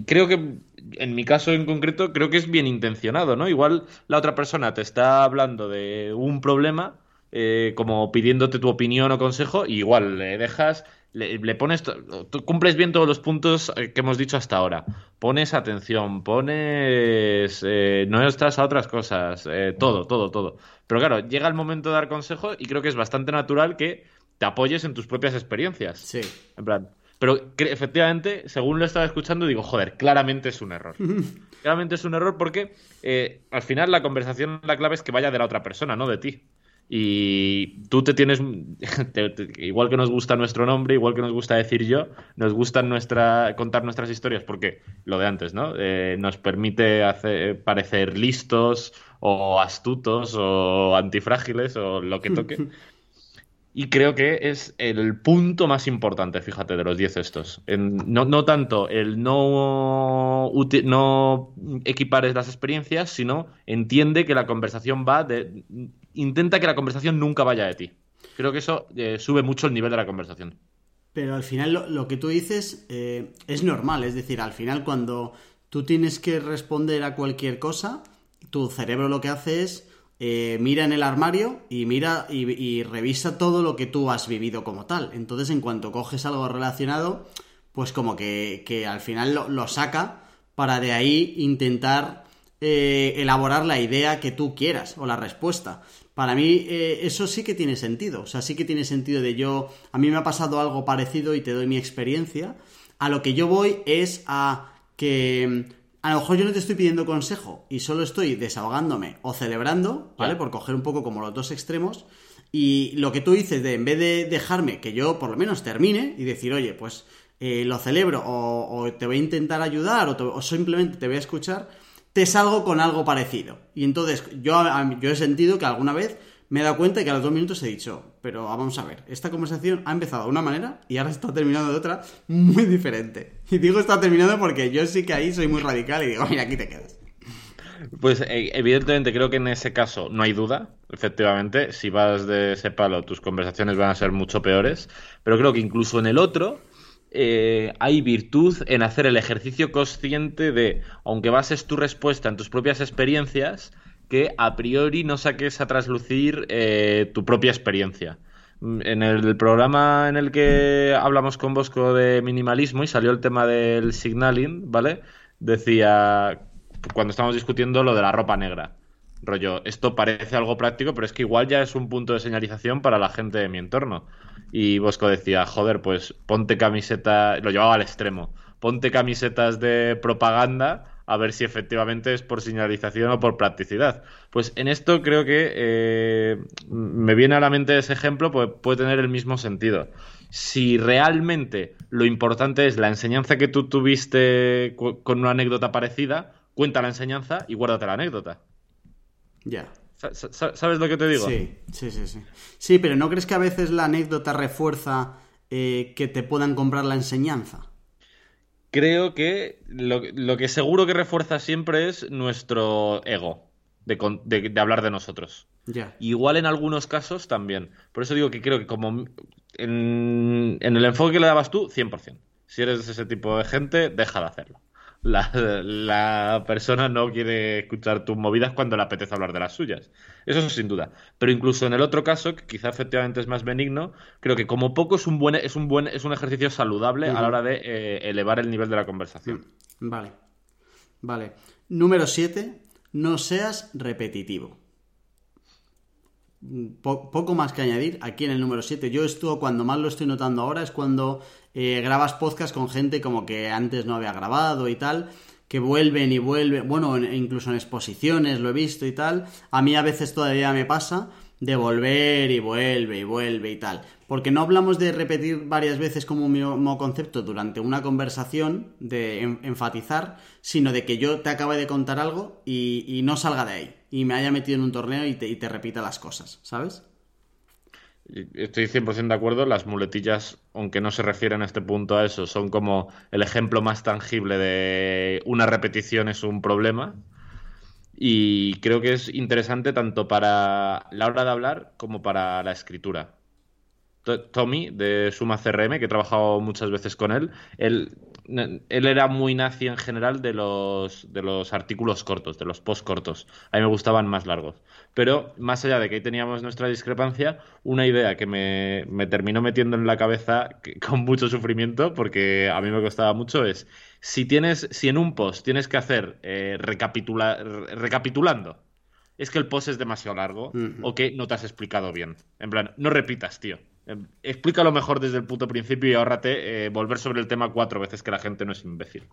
creo que en mi caso en concreto creo que es bien intencionado, ¿no? Igual la otra persona te está hablando de un problema eh, como pidiéndote tu opinión o consejo, igual le dejas, le, pones, tú cumples bien todos los puntos eh, que hemos dicho hasta ahora. Pones atención, pones, eh, no estás a otras cosas, todo, todo, todo. Pero claro, llega el momento de dar consejo y creo que es bastante natural que te apoyes en tus propias experiencias. Sí. En plan, pero efectivamente, según lo estaba escuchando, digo, joder, claramente es un error. *laughs* claramente es un error porque al final la conversación, la clave es que vaya de la otra persona, no de ti. Y tú te tienes, *laughs* igual que nos gusta nuestro nombre, igual que nos gusta decir yo, nos gusta nuestra, contar nuestras historias porque lo de antes, ¿no? Eh, nos permite hacer, parecer listos o astutos o antifrágiles o lo que toque. *laughs* Y creo que es el punto más importante, fíjate, de los 10 estos. no, no, tanto el no, no equipares las experiencias, sino entiende que la conversación va de intenta que la conversación nunca vaya de ti. Creo que eso eh, sube mucho el nivel de la conversación. Pero al final lo, que tú dices eh, es normal, es decir, al final cuando tú tienes que responder a cualquier cosa, tu cerebro lo que hace es eh, mira en el armario y mira y, revisa todo lo que tú has vivido como tal. Entonces, en cuanto coges algo relacionado, pues como que, al final lo, saca para de ahí intentar elaborar la idea que tú quieras o la respuesta. Para mí eh, eso sí que tiene sentido, o sea, sí que tiene sentido de yo, a mí me ha pasado algo parecido y te doy mi experiencia, a lo que yo voy es a que a lo mejor yo no te estoy pidiendo consejo y solo estoy desahogándome o celebrando, ¿vale? Por coger un poco como los dos extremos. Y lo que tú dices de en vez de dejarme que yo por lo menos termine y decir, oye, pues eh, lo celebro o, te voy a intentar ayudar o, o, simplemente te voy a escuchar, te salgo con algo parecido. Y entonces yo, yo he sentido que alguna vez me he dado cuenta y que a los dos minutos he dicho, pero vamos a ver, esta conversación ha empezado de una manera y ahora está terminando de otra muy diferente. Y digo está terminando porque yo sí que ahí soy muy radical y digo, mira, aquí te quedas. Pues eh, evidentemente creo que en ese caso no hay duda, efectivamente, si vas de ese palo tus conversaciones van a ser mucho peores, pero creo que incluso en el otro eh, hay virtud en hacer el ejercicio consciente de, aunque bases tu respuesta en tus propias experiencias, que a priori no saques a traslucir eh, tu propia experiencia. En el programa en el que hablamos con Bosco de minimalismo y salió el tema del signaling, ¿vale? Decía, cuando estábamos discutiendo lo de la ropa negra, rollo, esto parece algo práctico, pero es que igual ya es un punto de señalización para la gente de mi entorno. Y Bosco decía, joder, pues ponte camiseta, lo llevaba al extremo, ponte camisetas de propaganda a ver si efectivamente es por señalización o por practicidad. Pues en esto creo que eh, me viene a la mente ese ejemplo, pues puede tener el mismo sentido. Si realmente lo importante es la enseñanza que tú tuviste con una anécdota parecida, cuenta la enseñanza y guárdate la anécdota. Ya. ¿Sabes lo que te digo? Sí, sí, sí, sí. Sí, pero ¿no crees que a veces la anécdota refuerza eh, que te puedan comprar la enseñanza? creo que lo, que seguro que refuerza siempre es nuestro ego de, hablar de nosotros. Igual en algunos casos también. Por eso digo que creo que como en, en el enfoque que le dabas tú, 100%. Si eres ese tipo de gente, deja de hacerlo la, persona no quiere escuchar tus movidas cuando le apetece hablar de las suyas. Eso sin duda. Pero incluso en el otro caso, que quizá efectivamente es más benigno, creo que como poco es un buen, es un buen, es un ejercicio saludable a la hora de eh, elevar el nivel de la conversación. Mm, vale. Vale. Número 7. No seas repetitivo. Mm, poco más que añadir aquí en el número 7. Yo esto cuando más lo estoy notando ahora es cuando eh, grabas podcast con gente como que antes no había grabado y tal, que vuelven y vuelven, bueno, incluso en exposiciones lo he visto y tal. A mí a veces todavía me pasa de volver y vuelve y vuelve y tal. Porque no hablamos de repetir varias veces como un mismo concepto durante una conversación, de enfatizar, sino de que yo te acabe de contar algo y, no salga de ahí. Y me haya metido en un torneo y te, y te repita las cosas, ¿sabes? Estoy 100% de acuerdo, las muletillas, aunque no se refieren a este punto a eso, son como el ejemplo más tangible de una repetición es un problema. Y creo que es interesante tanto para la hora de hablar como para la escritura. Tommy de Suma CRM, que he trabajado muchas veces con él, él, él era muy nazi en general de los, de los artículos cortos, de los post cortos. A mí me gustaban más largos. Pero más allá de que ahí teníamos nuestra discrepancia, una idea que me, me terminó metiendo en la cabeza *laughs* con mucho sufrimiento, porque a mí me costaba mucho, es si tienes, si en un post tienes que hacer eh, recapitulando, es que el post es demasiado largo o que no te has explicado bien. En plan, no repitas, tío Em, explícalo mejor desde el punto principio y ahórrate eh, volver sobre el tema cuatro veces que la gente no es imbécil.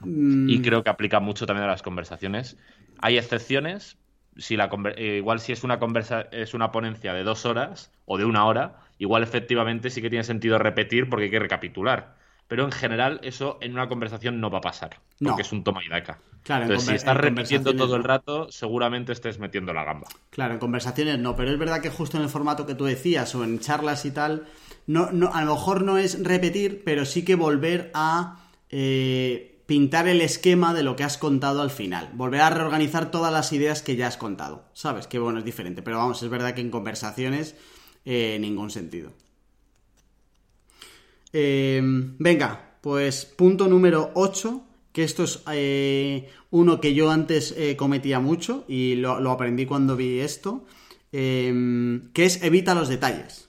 Mm. Y creo que aplica mucho también a las conversaciones. Hay excepciones. Si la eh, igual si es una conversa es una ponencia de dos horas o de una hora, igual efectivamente sí que tiene sentido repetir porque hay que recapitular pero en general eso en una conversación no va a pasar, porque es un toma y daca. Claro, Entonces, si estás repitiendo todo el rato, seguramente estés metiendo la gamba. Claro, en conversaciones no, pero es verdad que justo en el formato que tú decías o en charlas y tal, no, no, a lo mejor no es repetir, pero sí que volver a eh, pintar el esquema de lo que has contado al final. Volver a reorganizar todas las ideas que ya has contado. ¿Sabes? Que bueno, es diferente. Pero vamos, es verdad que en conversaciones eh, ningún sentido. Eh, venga, pues punto número 8, que esto es eh, uno que yo antes eh, cometía mucho y lo, lo aprendí cuando vi esto, eh, que es evita los detalles.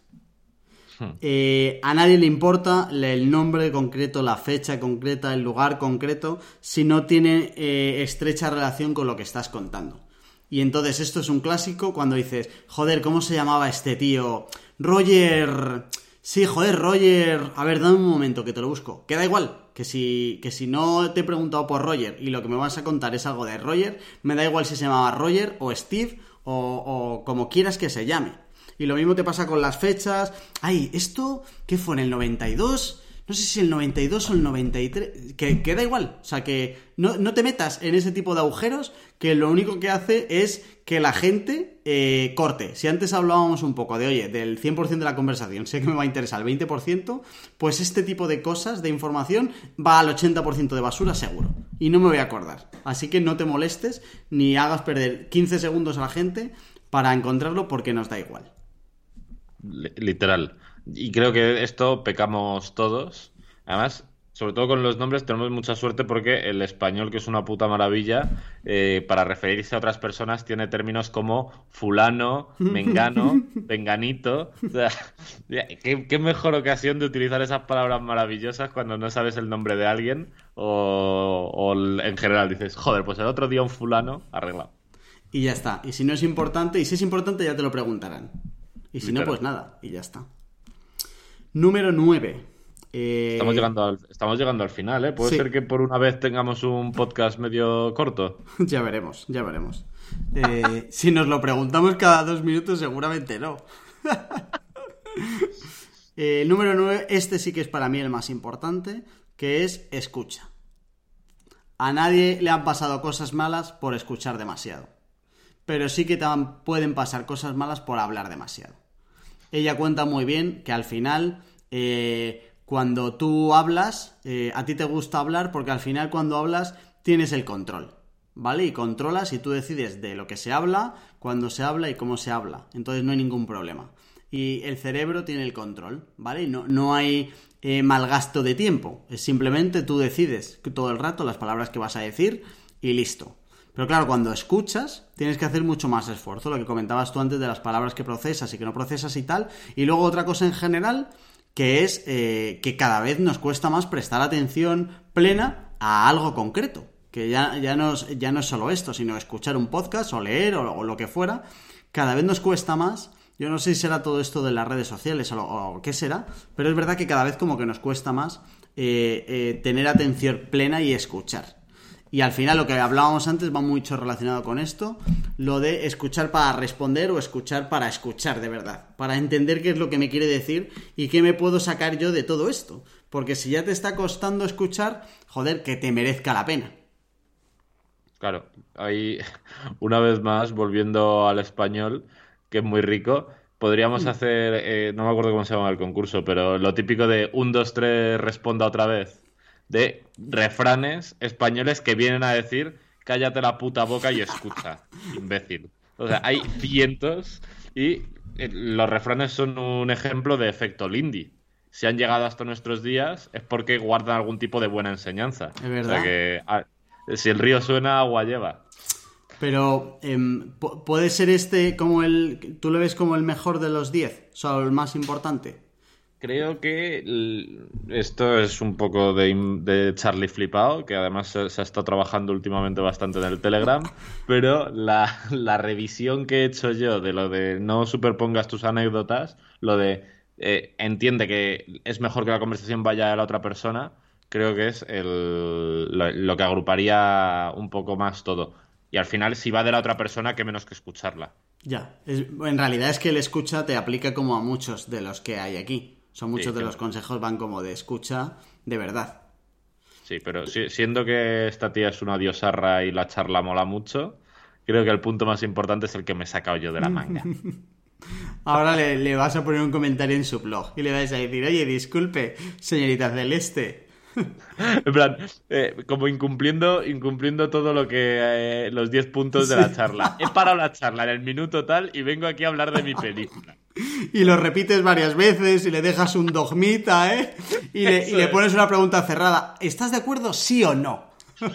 Eh, a nadie le importa el nombre concreto, la fecha concreta, el lugar concreto, si no tiene estrecha relación con lo que estás contando. Y entonces esto es un clásico cuando dices, joder, ¿cómo se llamaba este tío? Roger... Sí, joder, Roger... A ver, dame un momento que te lo busco. Queda igual, que si, que si no te he preguntado por Roger y lo que me vas a contar es algo de Roger, me da igual si se llamaba Roger o Steve o, o como quieras que se llame. Y lo mismo te pasa con las fechas. Ay, ¿esto qué fue en el 92? No sé si el 92 o el 93. Que, que da igual. O sea, que no, no, te metas en ese tipo de agujeros que lo único que hace es que la gente eh, corte. Si antes hablábamos un poco de, oye, del 100% de la conversación, sé que me va a interesar el 20%, pues este tipo de cosas, de información, va al 80% de basura seguro. Y no me voy a acordar. Así que no te molestes ni hagas perder 15 segundos a la gente para encontrarlo porque nos da igual. Literal. Y creo que esto pecamos todos. Además, sobre todo con los nombres tenemos mucha suerte porque el español, que es una puta maravilla, eh, para referirse a otras personas tiene términos como fulano, *laughs* mengano, venganito. O sea, ¿qué, ¿qué, mejor ocasión de utilizar esas palabras maravillosas cuando no sabes el nombre de alguien o, o en general dices, joder, pues el otro día un fulano arreglado. Y ya está. Y si no es importante, y si es importante ya te lo preguntarán. Y si Literal. no, pues nada, y ya está. Número 9. Eh... Estamos, llegando al, estamos llegando al final, ¿eh? Puede sí. ser que por una vez tengamos un podcast medio corto. *laughs* ya veremos, ya veremos. Eh, si nos lo preguntamos cada dos minutos, seguramente no. *laughs* eh, número 9, este sí que es para mí el más importante, que es escucha. A nadie le han pasado cosas malas por escuchar demasiado pero sí que pueden pasar cosas malas por hablar demasiado. Ella cuenta muy bien que al final, eh, cuando tú hablas, eh, a ti te gusta hablar porque al final cuando hablas tienes el control, ¿vale? Y controlas y tú decides de lo que se habla, cuándo se habla y cómo se habla. Entonces no hay ningún problema. Y el cerebro tiene el control, ¿vale? No, no hay eh, mal gasto de tiempo. Es simplemente tú decides todo el rato las palabras que vas a decir y listo. Pero claro, cuando escuchas, tienes que hacer mucho más esfuerzo, lo que comentabas tú antes de las palabras que procesas y que no procesas y tal. Y luego otra cosa en general, que es eh, que cada vez nos cuesta más prestar atención plena a algo concreto. Que ya, ya, no, ya no es solo esto, sino escuchar un podcast o leer o, lo que fuera. Cada vez nos cuesta más. Yo no sé si será todo esto de las redes sociales o, o qué será, pero es verdad que cada vez como que nos cuesta más eh, eh, tener atención plena y escuchar. Y al final lo que hablábamos antes va mucho relacionado con esto, lo de escuchar para responder o escuchar para escuchar de verdad, para entender qué es lo que me quiere decir y qué me puedo sacar yo de todo esto. Porque si ya te está costando escuchar, joder, que te merezca la pena. Claro, ahí *laughs* una vez más, volviendo al español, que es muy rico, podríamos hacer, eh, no me acuerdo cómo se llama el concurso, pero lo típico de un, dos, tres, responda otra vez de refranes españoles que vienen a decir cállate la puta boca y escucha, *laughs* imbécil. O sea, hay cientos y eh, los refranes son un ejemplo de efecto Lindy. Si han llegado hasta nuestros días es porque guardan algún tipo de buena enseñanza. Es verdad. O sea que ah, si el río suena, agua lleva. Pero eh, puede ser este como el. ¿Tú lo ves como el mejor de los 10? O sea, el más importante. Creo que esto es un poco de, de Charlie Flipao, que además se, se, ha estado trabajando últimamente bastante en el Telegram, pero la, revisión que he hecho yo de lo de no superpongas tus anécdotas, lo de eh, entiende que es mejor que la conversación vaya a la otra persona, creo que es el, lo, que agruparía un poco más todo. Y al final, si va de la otra persona, qué menos que escucharla. Ya, en realidad es que el escucha te aplica como a muchos de los que hay aquí. Son muchos sí, de los consejos van como de escucha de verdad. Sí, pero siendo que esta tía es una diosarra y la charla mola mucho, creo que el punto más importante es el que me he sacado yo de la manga. *laughs* Ahora le, le, vas a poner un comentario en su blog y le vais a decir, oye, disculpe, señorita Celeste. *laughs* en plan, eh, como incumpliendo, incumpliendo todo lo que. Eh, los 10 puntos de la charla. He parado la charla en el minuto tal y vengo aquí a hablar de mi película. Y lo repites varias veces y le dejas un dogmita, ¿eh? Y le, y le pones una pregunta cerrada. ¿Estás de acuerdo, sí o no? *laughs*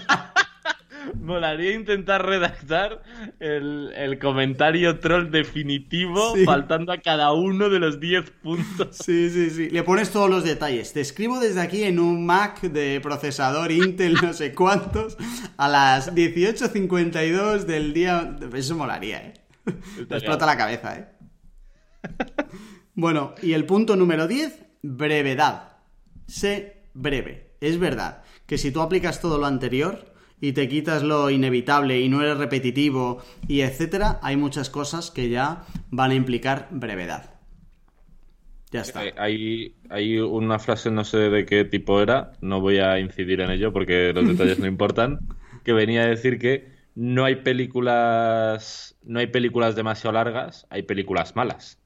Molaría intentar redactar el, comentario troll definitivo faltando a cada uno de los 10 puntos. *laughs* Sí, sí, sí. Le pones todos los detalles. Te escribo desde aquí en un Mac de procesador Intel no sé cuántos a las 18.52 del día... Eso molaría, ¿eh? Te explota la cabeza, ¿eh? Bueno, y el punto número 10, brevedad. Sé breve. Es verdad que si tú aplicas todo lo anterior y te quitas lo inevitable y no eres repetitivo y etcétera, hay muchas cosas que ya van a implicar brevedad. Ya está. Eh, hay, hay una frase, no sé de qué tipo era, no voy a incidir en ello porque los detalles no *laughs* importan, que venía a decir que no hay películas, no hay películas demasiado largas, hay películas malas.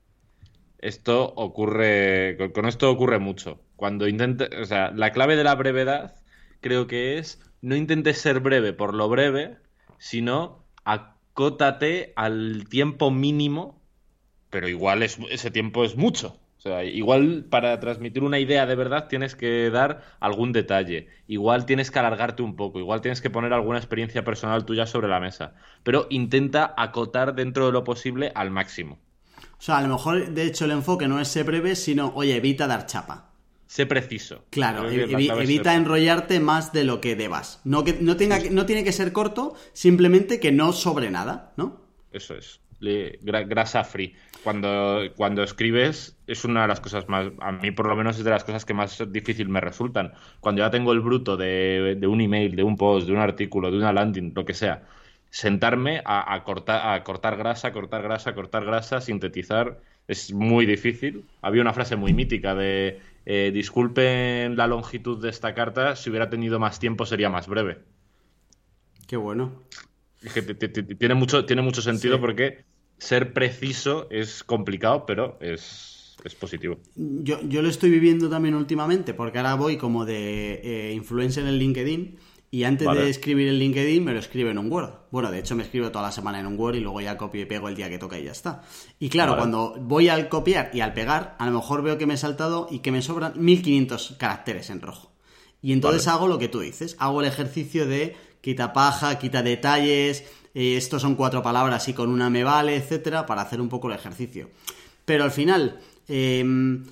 Esto ocurre, con esto ocurre mucho. Cuando intente, o sea, la clave de la brevedad creo que es no intentes ser breve por lo breve, sino acótate al tiempo mínimo, pero igual ese tiempo es mucho. O sea, igual para transmitir una idea de verdad tienes que dar algún detalle, igual tienes que alargarte un poco, igual tienes que poner alguna experiencia personal tuya sobre la mesa, pero intenta acotar dentro de lo posible al máximo. O sea, a lo mejor, de hecho, el enfoque no es ser breve, sino, oye, evita dar chapa. Sé preciso. Claro, evita enrollarte más de lo que debas. No, que, no, tenga, no tiene que ser corto, simplemente que no sobre nada, ¿no? Eso es. grasa free. Cuando, cuando escribes es una de las cosas más, a mí por lo menos es de las cosas que más difícil me resultan. Cuando ya tengo el bruto de, de un email, de un post, de un artículo, de una landing, lo que sea, sentarme a, cortar, a cortar grasa, cortar grasa, cortar grasa, sintetizar, es muy difícil. Había una frase muy mítica de eh, disculpen la longitud de esta carta, si hubiera tenido más tiempo sería más breve. Qué bueno. tiene, mucho, tiene mucho sentido porque ser preciso es complicado, pero es, positivo. Yo, yo, lo estoy viviendo también últimamente, porque ahora voy como de eh, influencer en LinkedIn y antes de escribir en LinkedIn me lo escribo en un Word. Bueno, de hecho me escribo toda la semana en un Word y luego ya copio y pego el día que toca y ya está. Y claro, cuando voy al copiar y al pegar, a lo mejor veo que me he saltado y que me sobran 1500 caracteres en rojo. Y entonces hago lo que tú dices, hago el ejercicio de quita paja, quita detalles, eh, estos son cuatro palabras y con una me vale, etcétera, para hacer un poco el ejercicio. Pero al final, em,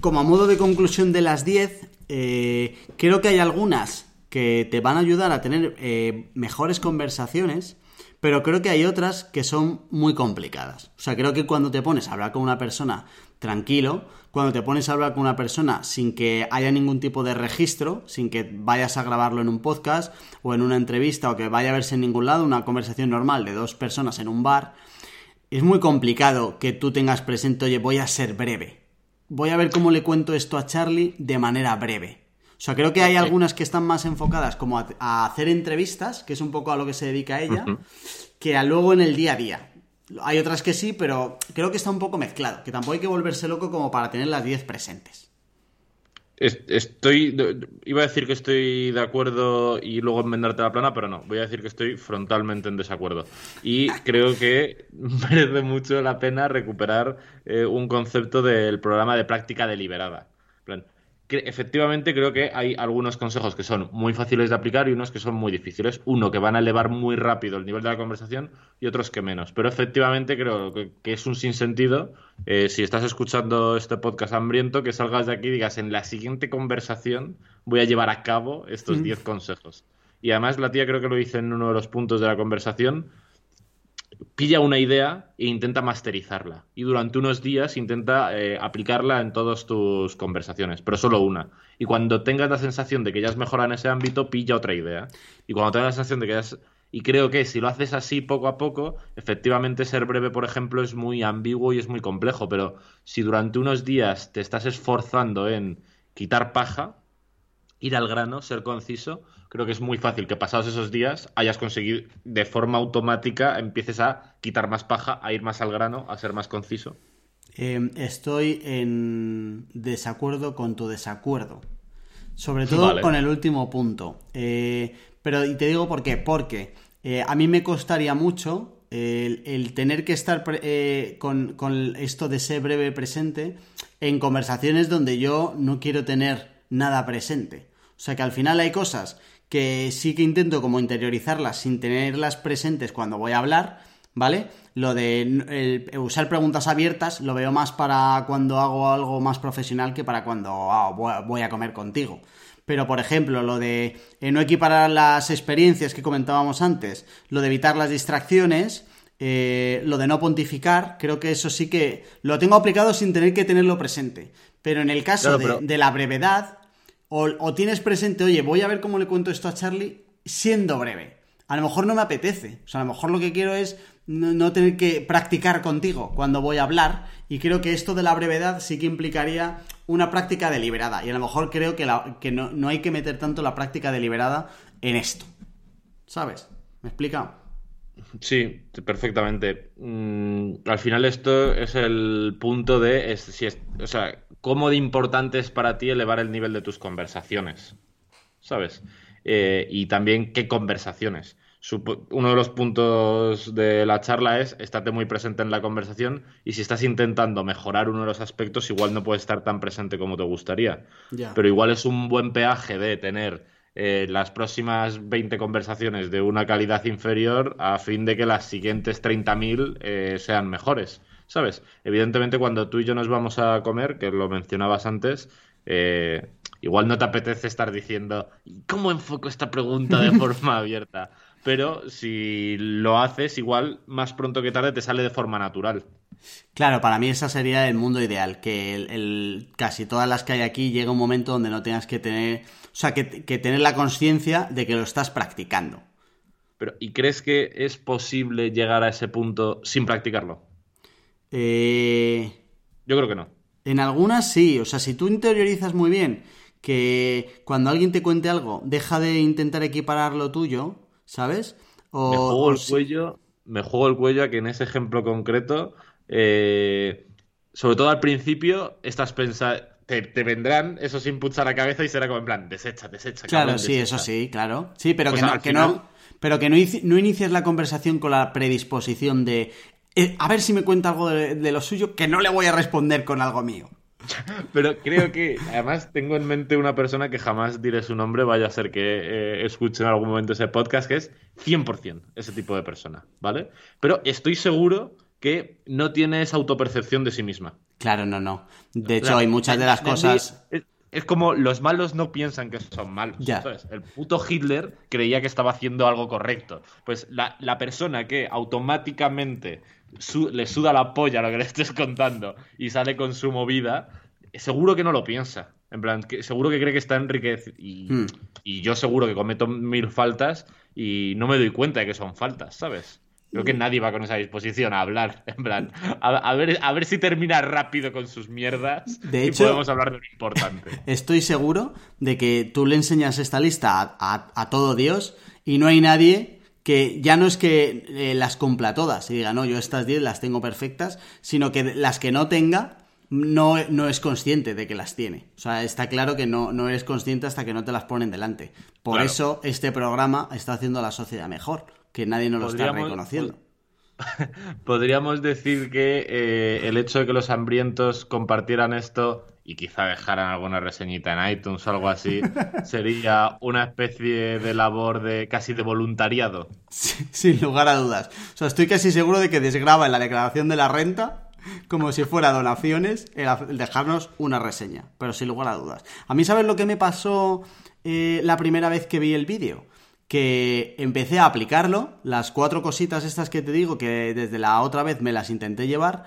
como a modo de conclusión de las 10, eh, creo que hay algunas que te van a ayudar a tener eh, mejores conversaciones, pero creo que hay otras que son muy complicadas. O sea, creo que cuando te pones a hablar con una persona tranquilo, cuando te pones a hablar con una persona sin que haya ningún tipo de registro, sin que vayas a grabarlo en un podcast o en una entrevista o que vaya a verse en ningún lado, una conversación normal de dos personas en un bar, es muy complicado que tú tengas presente, oye, voy a ser breve. Voy a ver cómo le cuento esto a Charlie de manera breve. O sea, creo que hay algunas que están más enfocadas como a, hacer entrevistas, que es un poco a lo que se dedica ella, que a luego en el día a día. Hay otras que sí, pero creo que está un poco mezclado, que tampoco hay que volverse loco como para tener las 10 presentes. Estoy. Iba a decir que estoy de acuerdo y luego enmendarte la plana, pero no. Voy a decir que estoy frontalmente en desacuerdo. Y *laughs* creo que merece mucho la pena recuperar eh, un concepto del programa de práctica deliberada. Plan, efectivamente creo que hay algunos consejos que son muy fáciles de aplicar y unos que son muy difíciles. Uno que van a elevar muy rápido el nivel de la conversación y otros que menos. Pero efectivamente creo que, es un sinsentido eh, si estás escuchando este podcast hambriento que salgas de aquí y digas en la siguiente conversación voy a llevar a cabo estos 10 consejos. Y además la tía creo que lo dice en uno de los puntos de la conversación pilla una idea e intenta masterizarla. Y durante unos días intenta eh, aplicarla en todas tus conversaciones, pero solo una. Y cuando tengas la sensación de que ya has mejorado en ese ámbito, pilla otra idea. Y cuando tengas la sensación de que ya. Y creo que si lo haces así poco a poco, efectivamente ser breve, por ejemplo, es muy ambiguo y es muy complejo, pero si durante unos días te estás esforzando en quitar paja, ir al grano, ser conciso, creo que es muy fácil que pasados esos días hayas conseguido de forma automática, empieces a quitar más paja, a ir más al grano, a ser más conciso. Em, estoy en desacuerdo con tu desacuerdo. Sobre todo con el último punto. Eh, pero y te digo por qué. Porque eh, a mí me costaría mucho el, tener que estar eh, con, con esto de ser breve presente en conversaciones donde yo no quiero tener nada presente. O sea que al final hay cosas que sí que intento como interiorizarlas sin tenerlas presentes cuando voy a hablar, ¿vale? Lo de usar preguntas abiertas lo veo más para cuando hago algo más profesional que para cuando ah, voy a comer contigo. Pero, por ejemplo, lo de eh, no equiparar las experiencias que comentábamos antes, lo de evitar las distracciones, eh, lo de no pontificar, creo que eso sí que lo tengo aplicado sin tener que tenerlo presente. Pero en el caso de, la brevedad, o, tienes presente, oye, voy a ver cómo le cuento esto a Charlie siendo breve. A lo mejor no me apetece. O sea, a lo mejor lo que quiero es no, tener que practicar contigo cuando voy a hablar. Y creo que esto de la brevedad sí que implicaría una práctica deliberada. Y a lo mejor creo que, que no, no, hay que meter tanto la práctica deliberada en esto. ¿Sabes? ¿Me explica? Sí, perfectamente. Mm, al final esto es el punto de si es, o sea, cómo de importante es para ti elevar el nivel de tus conversaciones, ¿sabes? Eh, y también qué conversaciones. uno de los puntos de la charla es estarte muy presente en la conversación y si estás intentando mejorar uno de los aspectos, igual no puedes estar tan presente como te gustaría. Pero igual es un buen peaje de tener eh, las próximas 20 conversaciones de una calidad inferior a fin de que las siguientes 30.000 eh, sean mejores. ¿sabes? Evidentemente cuando tú y yo nos vamos a comer, que lo mencionabas antes, eh, igual no te apetece estar diciendo, ¿cómo enfoco esta pregunta de *laughs* forma abierta? Pero si lo haces, igual más pronto que tarde te sale de forma natural. Claro, para mí esa sería el mundo ideal, que el, casi todas las que hay aquí llega un momento donde no tengas que tener, sea, que, que tener la conciencia de que lo estás practicando. Pero, ¿y crees que es posible llegar a ese punto sin practicarlo? Eh, Yo creo que no. En algunas sí, o sea, si tú interiorizas muy bien que cuando alguien te cuente algo, deja de intentar equiparar lo tuyo, ¿sabes? O, me juego el cuello, me juego el cuello a que en ese ejemplo concreto, eh, sobre todo al principio, estás pensando, te, vendrán esos inputs a la cabeza y será como en plan, desecha, desecha. Claro, sí, eso sí, claro. Sí, pero pues que, no, pero que no, no inicies la conversación con la predisposición de eh, a ver si me cuenta algo de, lo suyo, que no le voy a responder con algo mío. *laughs* Pero creo que, además, tengo en mente una persona que jamás diré su nombre, vaya a ser que eh, escuche en algún momento ese podcast, que es 100% ese tipo de persona, ¿vale? Pero estoy seguro que no tiene esa autopercepción de sí misma. Claro, no, no. De hecho, hay muchas de las cosas es como los malos no piensan que son malos. El puto Hitler creía que estaba haciendo algo correcto. Pues la, persona que automáticamente le suda la polla lo que le estés contando y sale con su movida, seguro que no lo piensa. En plan, que seguro que cree que está enriquecido. Y, hmm. y yo seguro que cometo mil faltas y no me doy cuenta de que son faltas, ¿sabes? Creo que nadie va con esa disposición a hablar. *laughs* En plan, a, ver, a ver si termina rápido con sus mierdas de hecho, y podemos hablar de lo importante. *laughs* Estoy seguro de que tú le enseñas esta lista a, todo Dios y no hay nadie que ya no es que eh, las cumpla todas y diga, no, yo estas 10 las tengo perfectas, sino que las que no tenga no, no, es consciente de que las tiene. O sea, está claro que no, no eres consciente hasta que no te las ponen delante. Por eso este programa está haciendo a la sociedad mejor que nadie nos lo está reconociendo. *laughs* Podríamos decir que eh, el hecho de que los hambrientos compartieran esto y quizá dejaran alguna reseñita en iTunes o algo así, *laughs* sería una especie de labor de casi de voluntariado. sin lugar a dudas. O sea, estoy casi seguro de que desgraba en la declaración de la renta como si fuera donaciones el dejarnos una reseña, pero sin lugar a dudas. A mí, ¿sabes lo que me pasó eh, la primera vez que vi el vídeo? Que empecé a aplicarlo, las cuatro cositas estas que te digo, que desde la otra vez me las intenté llevar,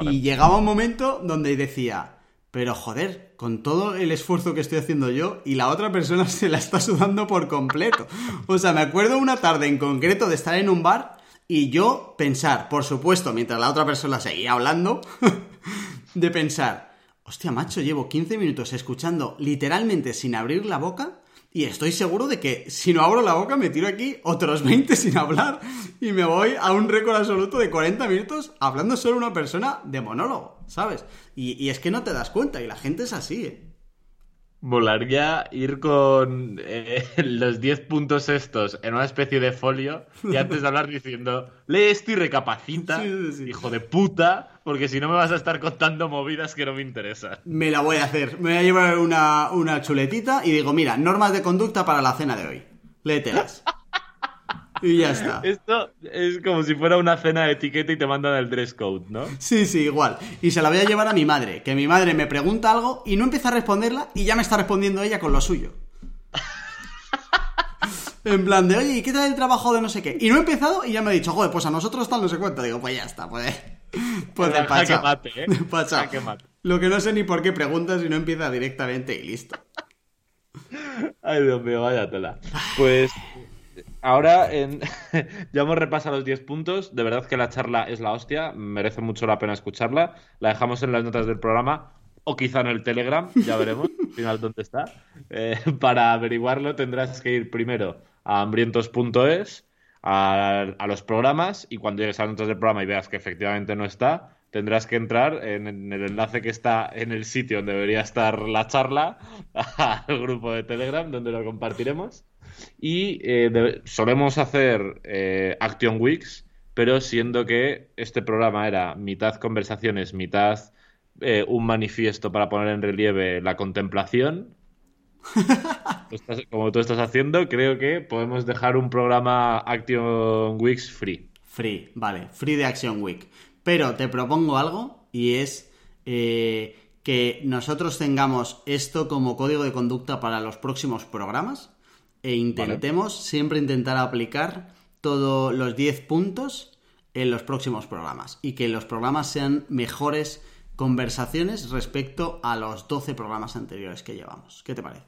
y llegaba un momento donde decía, pero joder, con todo el esfuerzo que estoy haciendo yo y la otra persona *laughs* se la está sudando por completo. O sea, me acuerdo una tarde en concreto de estar en un bar y yo pensar, por supuesto, mientras la otra persona seguía hablando, *laughs* de pensar, hostia, macho, llevo 15 minutos escuchando literalmente sin abrir la boca y estoy seguro de que si no abro la boca me tiro aquí otros 20 sin hablar y me voy a un récord absoluto de 40 minutos hablando solo una persona de monólogo, ¿sabes? Y, es que no te das cuenta y la gente es así, ¿eh? Molaría ir con eh, *laughs* los 10 puntos estos en una especie de folio y antes de hablar diciendo, lee esto y recapacita, Sí, sí, sí. hijo de puta, porque si no me vas a estar contando movidas que no me interesan. Me la voy a hacer. Me voy a llevar una, una chuletita y digo, mira, normas de conducta para la cena de hoy. Léetelas. Y ya está. Esto es como si fuera una cena de etiqueta y te mandan el dress code, ¿no? Sí, sí, igual. Y se la voy a llevar a mi madre, que mi madre me pregunta algo y no empieza a responderla y ya me está respondiendo ella con lo suyo. *laughs* En plan de, oye, ¿y qué tal el trabajo de no sé qué? Y no he empezado y ya me ha dicho, joder, pues a nosotros tal no sé cuánto. Digo, pues ya está, pues. *laughs* Pues Jaque despachado. mate, ¿eh? *laughs* Mate. Lo que no sé ni por qué preguntas y no empieza directamente y listo. *laughs* Ay, Dios mío, vaya tela. Pues ahora en... ya hemos repasado los 10 puntos. De verdad que la charla es la hostia. Merece mucho la pena escucharla. La dejamos en las notas del programa o quizá en el Telegram. Ya veremos al final dónde está. Eh, para averiguarlo tendrás que ir primero a hambrientos.es, a, los programas y cuando llegues a notas del programa y veas que efectivamente no está, tendrás que entrar en, el enlace que está en el sitio donde debería estar la charla, *laughs* al grupo de Telegram donde lo compartiremos. Y eh, solemos hacer eh, Action Weeks, pero siendo que este programa era mitad conversaciones, mitad eh, un manifiesto para poner en relieve la contemplación, tú estás- como tú estás haciendo, creo que podemos dejar un programa Action Weeks free. Free, vale, free de Action Week. Pero te propongo algo y es eh, que nosotros tengamos esto como código de conducta para los próximos programas e intentemos siempre intentar aplicar todos los 10 puntos en los próximos programas y que los programas sean mejores conversaciones respecto a los 12 programas anteriores que llevamos. ¿Qué te parece?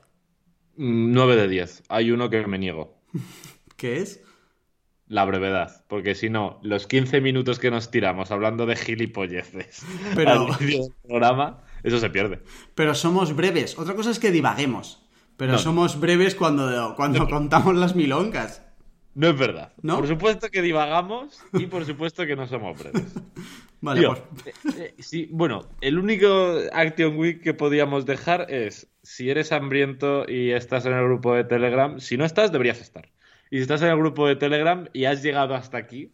9 de 10. Hay uno que me niego. *laughs* ¿Qué es? La brevedad, porque si no, los 15 minutos que nos tiramos hablando de gilipolleces *laughs* Pero- al del programa, eso se pierde. Pero somos breves. Otra cosa es que divaguemos. Pero No. somos breves cuando, cuando contamos las milongas. No es verdad. ¿No? Por supuesto que divagamos y por supuesto que no somos breves. *laughs* Vale, Tío, pues. eh, eh, sí, bueno, el único Action Week que podíamos dejar es si eres hambriento y estás en el grupo de Telegram, si no estás, deberías estar. Y si estás en el grupo de Telegram y has llegado hasta aquí,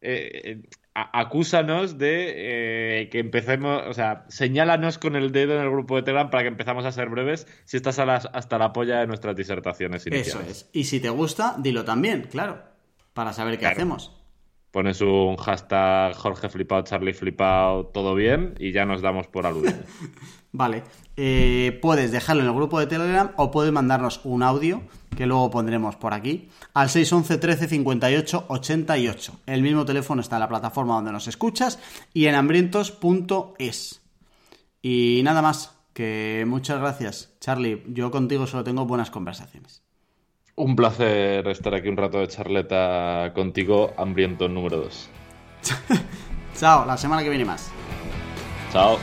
eh, acúsanos de eh, que empecemos, o sea, señálanos con el dedo en el grupo de Telegram para que empezamos a ser breves si estás a las- hasta la polla de nuestras disertaciones Eso iniciales. es. Y si te gusta, dilo también, claro. Para saber qué Claro. hacemos. Pones un hashtag Jorge Flipao, Charlie Flipao, todo bien y ya nos damos por aludido. *laughs* Vale. Eh, puedes dejarlo en el grupo de Telegram o puedes mandarnos un audio que luego pondremos por aquí al 611 13 58 88. El mismo teléfono está en la plataforma donde nos escuchas y en hambrientos.es. Y nada más, que muchas gracias, Charlie. Yo contigo solo tengo buenas conversaciones. Un placer estar aquí un rato de charleta contigo, hambriento número 2. *laughs* Chao, la semana que viene más. Chao.